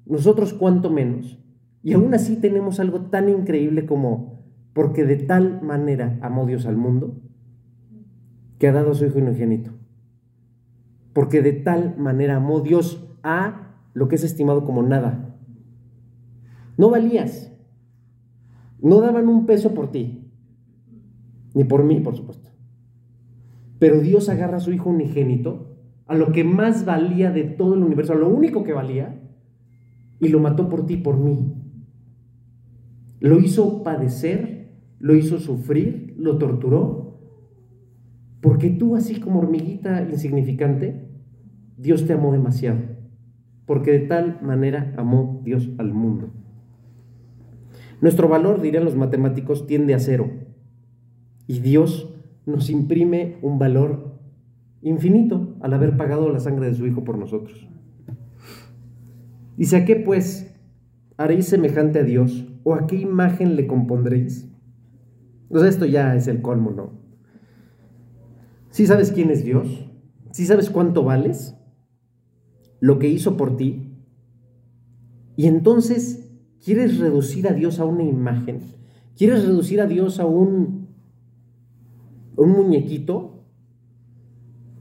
nosotros cuanto menos. Y aún así tenemos algo tan increíble como, porque de tal manera amó Dios al mundo, que ha dado a su Hijo unigénito. Porque de tal manera amó Dios a lo que es estimado como nada. No valías. No daban un peso por ti. Ni por mí, por supuesto. Pero Dios agarra a su Hijo unigénito, a lo que más valía de todo el universo, a lo único que valía, y lo mató por ti, por mí. Lo hizo padecer, lo hizo sufrir, lo torturó, porque tú, así como hormiguita insignificante, Dios te amó demasiado, porque de tal manera amó Dios al mundo. Nuestro valor, dirían los matemáticos, tiende a cero. Y Dios nos imprime un valor infinito al haber pagado la sangre de su Hijo por nosotros. Dice, ¿a qué pues haréis semejante a Dios? ¿O a qué imagen le compondréis? Entonces esto ya es el colmo, ¿no? Si sabes quién es Dios? si sabes cuánto vales? Lo que hizo por ti. Y entonces ¿Quieres reducir a Dios a una imagen? ¿Quieres reducir a Dios a un, un muñequito?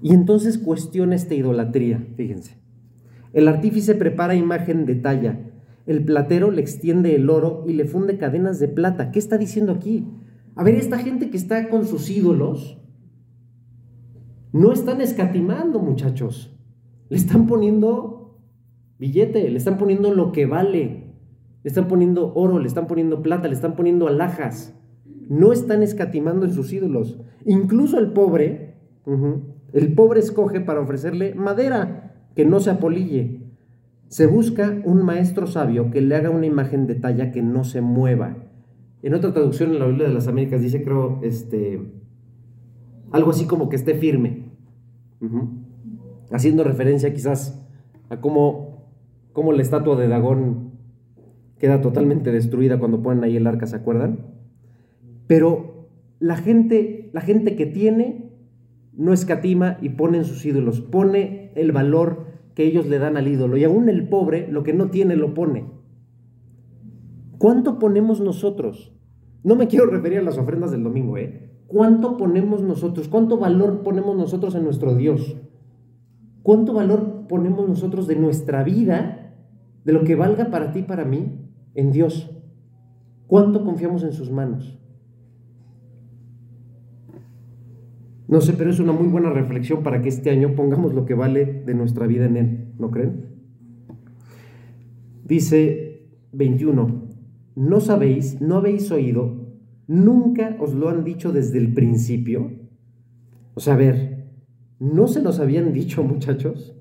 Y entonces cuestiona esta idolatría, fíjense. El artífice prepara imagen de talla, el platero le extiende el oro y le funde cadenas de plata. ¿Qué está diciendo aquí? A ver, esta gente que está con sus ídolos, no están escatimando, muchachos. Le están poniendo billete, le están poniendo lo que vale. Le están poniendo oro, le están poniendo plata, le están poniendo alhajas. No están escatimando en sus ídolos. Incluso el pobre, el pobre escoge para ofrecerle madera que no se apolille. Se busca un maestro sabio que le haga una imagen de talla que no se mueva. En otra traducción en la Biblia de las Américas dice, creo, este, algo así como que esté firme. Haciendo referencia quizás a cómo, cómo la estatua de Dagón queda totalmente destruida cuando ponen ahí el arca, ¿se acuerdan? Pero la gente, la gente que tiene no escatima y pone en sus ídolos, pone el valor que ellos le dan al ídolo y aún el pobre lo que no tiene lo pone. ¿Cuánto ponemos nosotros? No me quiero referir a las ofrendas del domingo, ¿eh? ¿Cuánto ponemos nosotros? ¿Cuánto valor ponemos nosotros en nuestro Dios? ¿Cuánto valor ponemos nosotros de nuestra vida, de lo que valga para ti para mí? en Dios? ¿Cuánto confiamos en sus manos? No sé, pero es una muy buena reflexión para que este año pongamos lo que vale de nuestra vida en Él, ¿no creen? Dice 21, ¿no sabéis, no habéis oído, nunca os lo han dicho desde el principio? O sea, a ver, ¿no se los habían dicho muchachos?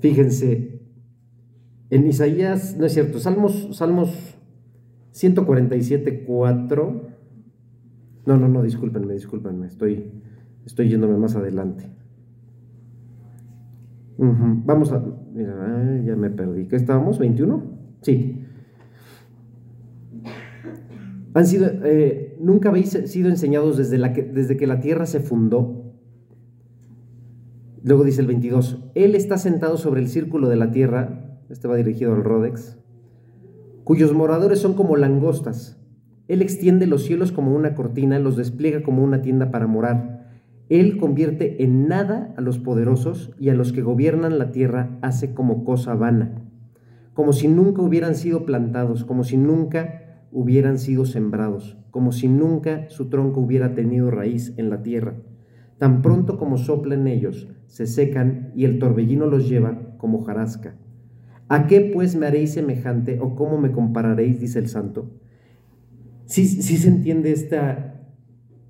Fíjense, en Isaías, no es cierto, Salmos, Salmos 147, 4. No, no, no, discúlpenme, discúlpenme, estoy, estoy yéndome más adelante. Vamos a. Mira, ya me perdí. ¿Qué estábamos? ¿21? Sí. Han sido, eh, nunca habéis sido enseñados desde, la que, desde que la tierra se fundó. Luego dice el 22, Él está sentado sobre el círculo de la tierra este va dirigido al Rodex, cuyos moradores son como langostas. Él extiende los cielos como una cortina, los despliega como una tienda para morar. Él convierte en nada a los poderosos y a los que gobiernan la tierra hace como cosa vana. como si nunca hubieran sido plantados, como si nunca hubieran sido sembrados, como si nunca su tronco hubiera tenido raíz en la tierra. Tan pronto como soplan ellos, se secan y el torbellino los lleva como jarasca. ¿A qué pues me haréis semejante o cómo me compararéis? dice el santo. Sí, sí se entiende esta,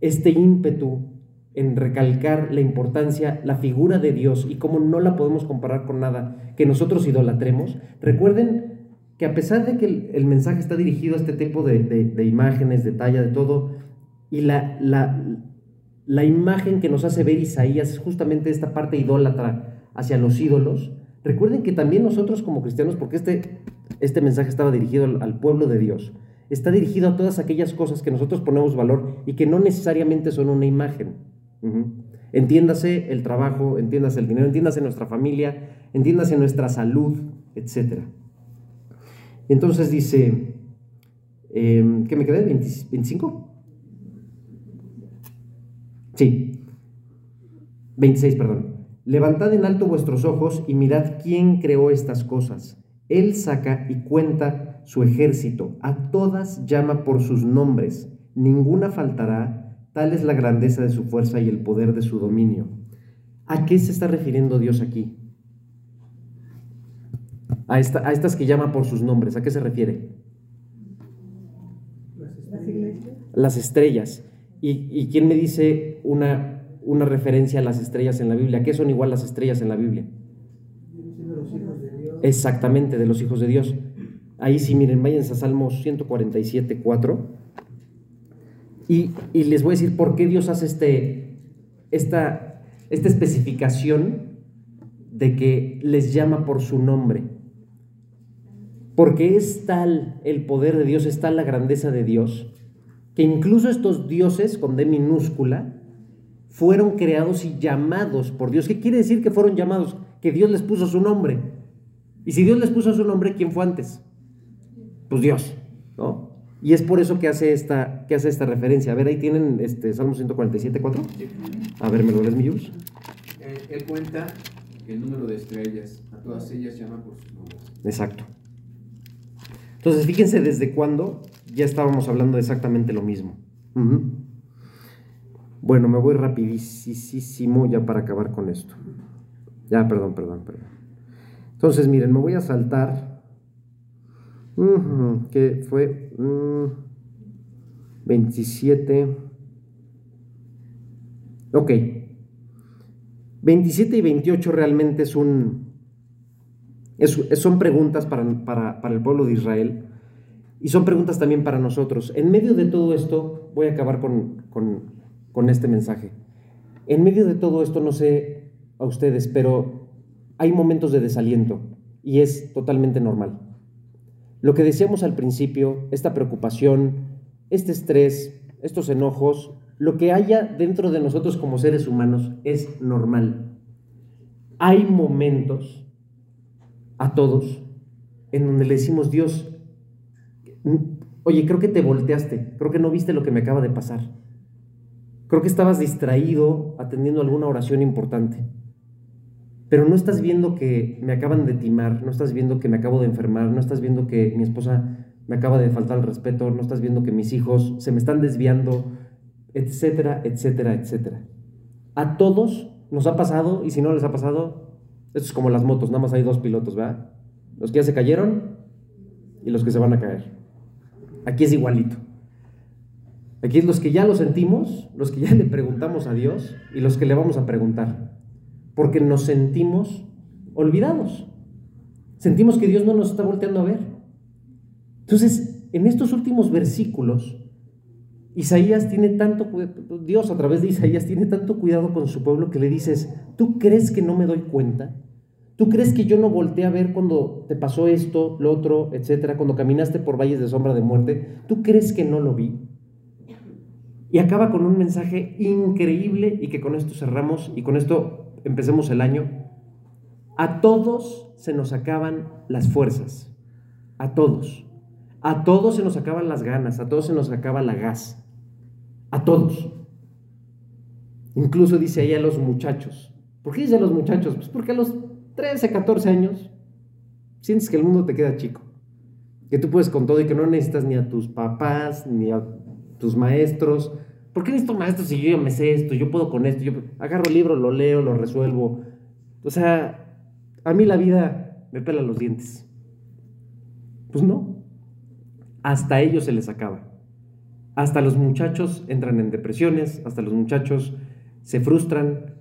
este ímpetu en recalcar la importancia, la figura de Dios y cómo no la podemos comparar con nada que nosotros idolatremos. Recuerden que a pesar de que el, mensaje está dirigido a este tipo de, de, imágenes, de talla, de todo, y la, la, la imagen que nos hace ver Isaías es justamente esta parte idólatra hacia los ídolos, recuerden que también nosotros como cristianos, porque este, este mensaje estaba dirigido al, pueblo de Dios, está dirigido a todas aquellas cosas que nosotros ponemos valor y que no necesariamente son una imagen. Entiéndase el trabajo, entiéndase el dinero, entiéndase nuestra familia, entiéndase nuestra salud, etc. Entonces dice, eh, ¿qué me quedé? ¿25? Sí, 26, perdón. Levantad en alto vuestros ojos y mirad quién creó estas cosas. Él saca y cuenta su ejército, a todas llama por sus nombres, ninguna faltará Tal es la grandeza de su fuerza y el poder de su dominio. ¿A qué se está refiriendo Dios aquí? A, esta, a estas que llama por sus nombres. ¿A qué se refiere? Las estrellas. ¿Y, quién me dice una, una referencia a las estrellas en la Biblia? ¿Qué son igual las estrellas en la Biblia? Exactamente, de los hijos de Dios. Ahí sí, miren, váyanse a Salmos 147, 4. Y, les voy a decir por qué Dios hace este, esta, esta especificación de que les llama por su nombre. Porque es tal el poder de Dios, es tal la grandeza de Dios, que incluso estos dioses con D minúscula fueron creados y llamados por Dios. ¿Qué quiere decir que fueron llamados? Que Dios les puso su nombre. Y si Dios les puso su nombre, ¿quién fue antes? Pues Dios, ¿no? Y es por eso que hace esta, que hace esta referencia. A ver, ahí tienen este, Salmo 147, 4. A ver, ¿me lo lees, mi eh, él cuenta el número de estrellas. A todas ellas llama por sus nombres. Exacto. Entonces, fíjense desde cuándo ya estábamos hablando de exactamente lo mismo. Bueno, me voy rapidísimo ya para acabar con esto. Ya, perdón, perdón, perdón. Entonces, miren, me voy a saltar que fue 27. Mm, ok. 27 y 28 realmente es un, son preguntas para, el pueblo de Israel y son preguntas también para nosotros. En medio de todo esto, voy a acabar con, con este mensaje. En medio de todo esto, no sé a ustedes, pero hay momentos de desaliento y es totalmente normal. Lo que decíamos al principio, esta preocupación, este estrés, estos enojos, lo que haya dentro de nosotros como seres humanos es normal. Hay momentos a todos en donde le decimos, Dios, oye, creo que te volteaste, creo que no viste lo que me acaba de pasar. Creo que estabas distraído atendiendo alguna oración importante. Pero no estás viendo que me acaban de timar, no estás viendo que me acabo de enfermar, no estás viendo que mi esposa me acaba de faltar el respeto, no estás viendo que mis hijos se me están desviando, etcétera, etcétera, etcétera. A todos nos ha pasado, y si no les ha pasado, esto es como las motos, nada más hay dos pilotos, ¿verdad? Los que ya se cayeron y los que se van a caer. Aquí es igualito. Aquí es los que ya lo sentimos, los que ya le preguntamos a Dios y los que le vamos a preguntar porque nos sentimos olvidados. Sentimos que Dios no nos está volteando a ver. Entonces, en estos últimos versículos, Isaías tiene tanto, Dios a través de Isaías tiene tanto cuidado con su pueblo que le dices, ¿tú crees que no me doy cuenta? ¿Tú crees que yo no volteé a ver cuando te pasó esto, lo otro, etcétera, cuando caminaste por valles de sombra de muerte? ¿Tú crees que no lo vi? Y acaba con un mensaje increíble y que con esto cerramos y con esto empecemos el año, a todos se nos acaban las fuerzas, a todos. A todos se nos acaban las ganas, a todos se nos acaba la gas, a todos. Incluso dice ahí a los muchachos. ¿Por qué dice a los muchachos? Pues porque a los 13, 14 años Sientes que el mundo te queda chico, que tú puedes con todo y que no necesitas ni a tus papás, ni a tus maestros. ¿Por qué necesito maestros si yo ya me sé esto, yo puedo con esto? Yo agarro el libro, lo leo, lo resuelvo. O sea, a mí la vida me pela los dientes. Pues no. Hasta ellos se les acaba. Hasta los muchachos entran en depresiones, hasta los muchachos se frustran,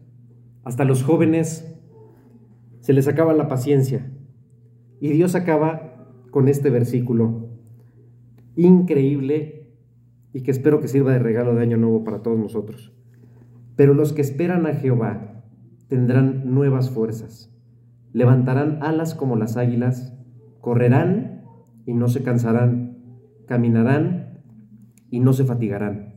hasta los jóvenes se les acaba la paciencia. Y Dios acaba con este versículo increíble y que espero que sirva de regalo de año nuevo para todos nosotros. Pero los que esperan a Jehová tendrán nuevas fuerzas, levantarán alas como las águilas, correrán y no se cansarán, caminarán y no se fatigarán.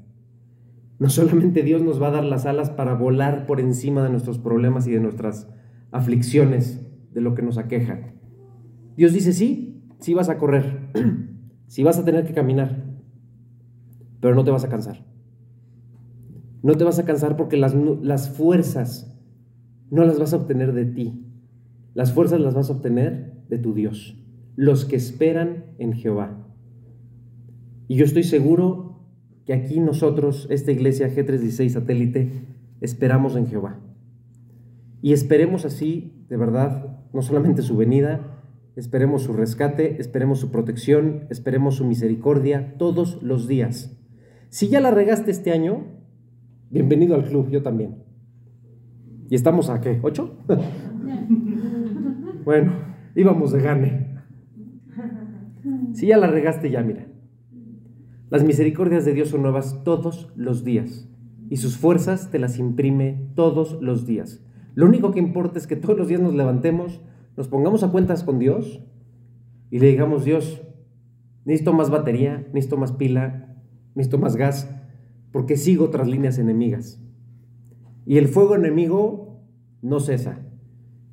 No solamente Dios nos va a dar las alas para volar por encima de nuestros problemas y de nuestras aflicciones, de lo que nos aqueja. Dios dice, sí, sí vas a correr, sí vas a tener que caminar, pero no te vas a cansar. No te vas a cansar porque las, las fuerzas no las vas a obtener de ti. Las fuerzas las vas a obtener de tu Dios, los que esperan en Jehová. Y yo estoy seguro que aquí nosotros, esta iglesia G316 satélite, esperamos en Jehová. Y esperemos así, de verdad, no solamente su venida, esperemos su rescate, esperemos su protección, esperemos su misericordia todos los días. Si ya la regaste este año, bienvenido al club, yo también. ¿Y estamos a qué? ¿Ocho? bueno, íbamos de gane. Si ya la regaste, ya mira. Las misericordias de Dios son nuevas todos los días y sus fuerzas te las imprime todos los días. Lo único que importa es que todos los días nos levantemos, nos pongamos a cuentas con Dios y le digamos, Dios, necesito más batería, necesito más pila, necesito más gas, porque sigo otras líneas enemigas. Y el fuego enemigo no cesa.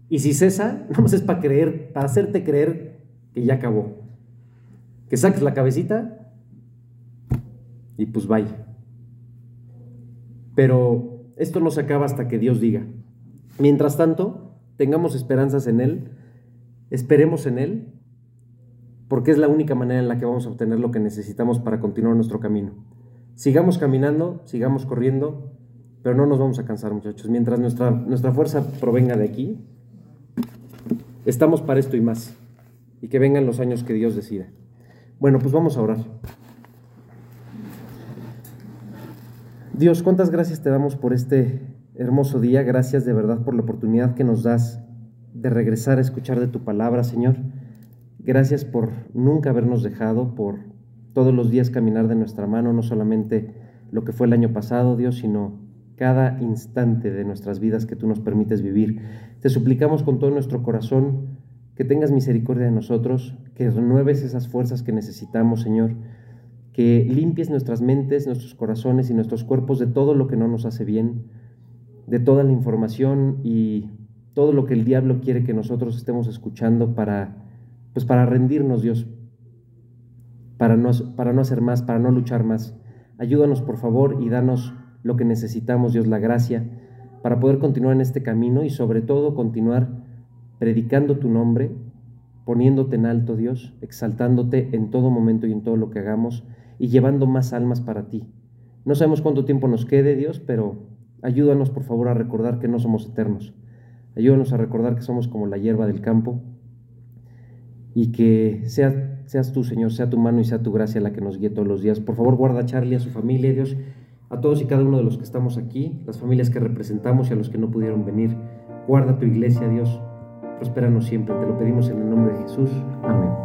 Y si cesa, más es para creer, para hacerte creer que ya acabó. Que saques la cabecita y pues vaya. Pero esto no se acaba hasta que Dios diga. Mientras tanto, tengamos esperanzas en Él, esperemos en Él, porque es la única manera en la que vamos a obtener lo que necesitamos para continuar nuestro camino. Sigamos caminando, sigamos corriendo, pero no nos vamos a cansar, muchachos. Mientras nuestra, nuestra fuerza provenga de aquí, estamos para esto y más. Y que vengan los años que Dios decida. Bueno, pues vamos a orar. Dios, cuántas gracias te damos por este hermoso día. Gracias de verdad por la oportunidad que nos das de regresar a escuchar de tu palabra, Señor. Gracias por nunca habernos dejado, por todos los días caminar de nuestra mano, no solamente lo que fue el año pasado, Dios, sino cada instante de nuestras vidas que tú nos permites vivir. Te suplicamos con todo nuestro corazón que tengas misericordia de nosotros, que renueves esas fuerzas que necesitamos, Señor, que limpies nuestras mentes, nuestros corazones y nuestros cuerpos de todo lo que no nos hace bien, de toda la información y todo lo que el diablo quiere que nosotros estemos escuchando para pues para rendirnos, Dios, para no, para no hacer más, para no luchar más. Ayúdanos, por favor, y danos lo que necesitamos, Dios, la gracia, para poder continuar en este camino y sobre todo continuar predicando tu nombre, poniéndote en alto, Dios, exaltándote en todo momento y en todo lo que hagamos y llevando más almas para ti. No sabemos cuánto tiempo nos quede, Dios, pero ayúdanos, por favor, a recordar que no somos eternos. Ayúdanos a recordar que somos como la hierba del campo y que sea, seas tú, Señor, sea tu mano y sea tu gracia la que nos guíe todos los días. Por favor, guarda a Charlie, a su familia, Dios, a todos y cada uno de los que estamos aquí, las familias que representamos y a los que no pudieron venir. Guarda tu iglesia, Dios. Prospéranos siempre. Te lo pedimos en el nombre de Jesús. Amén.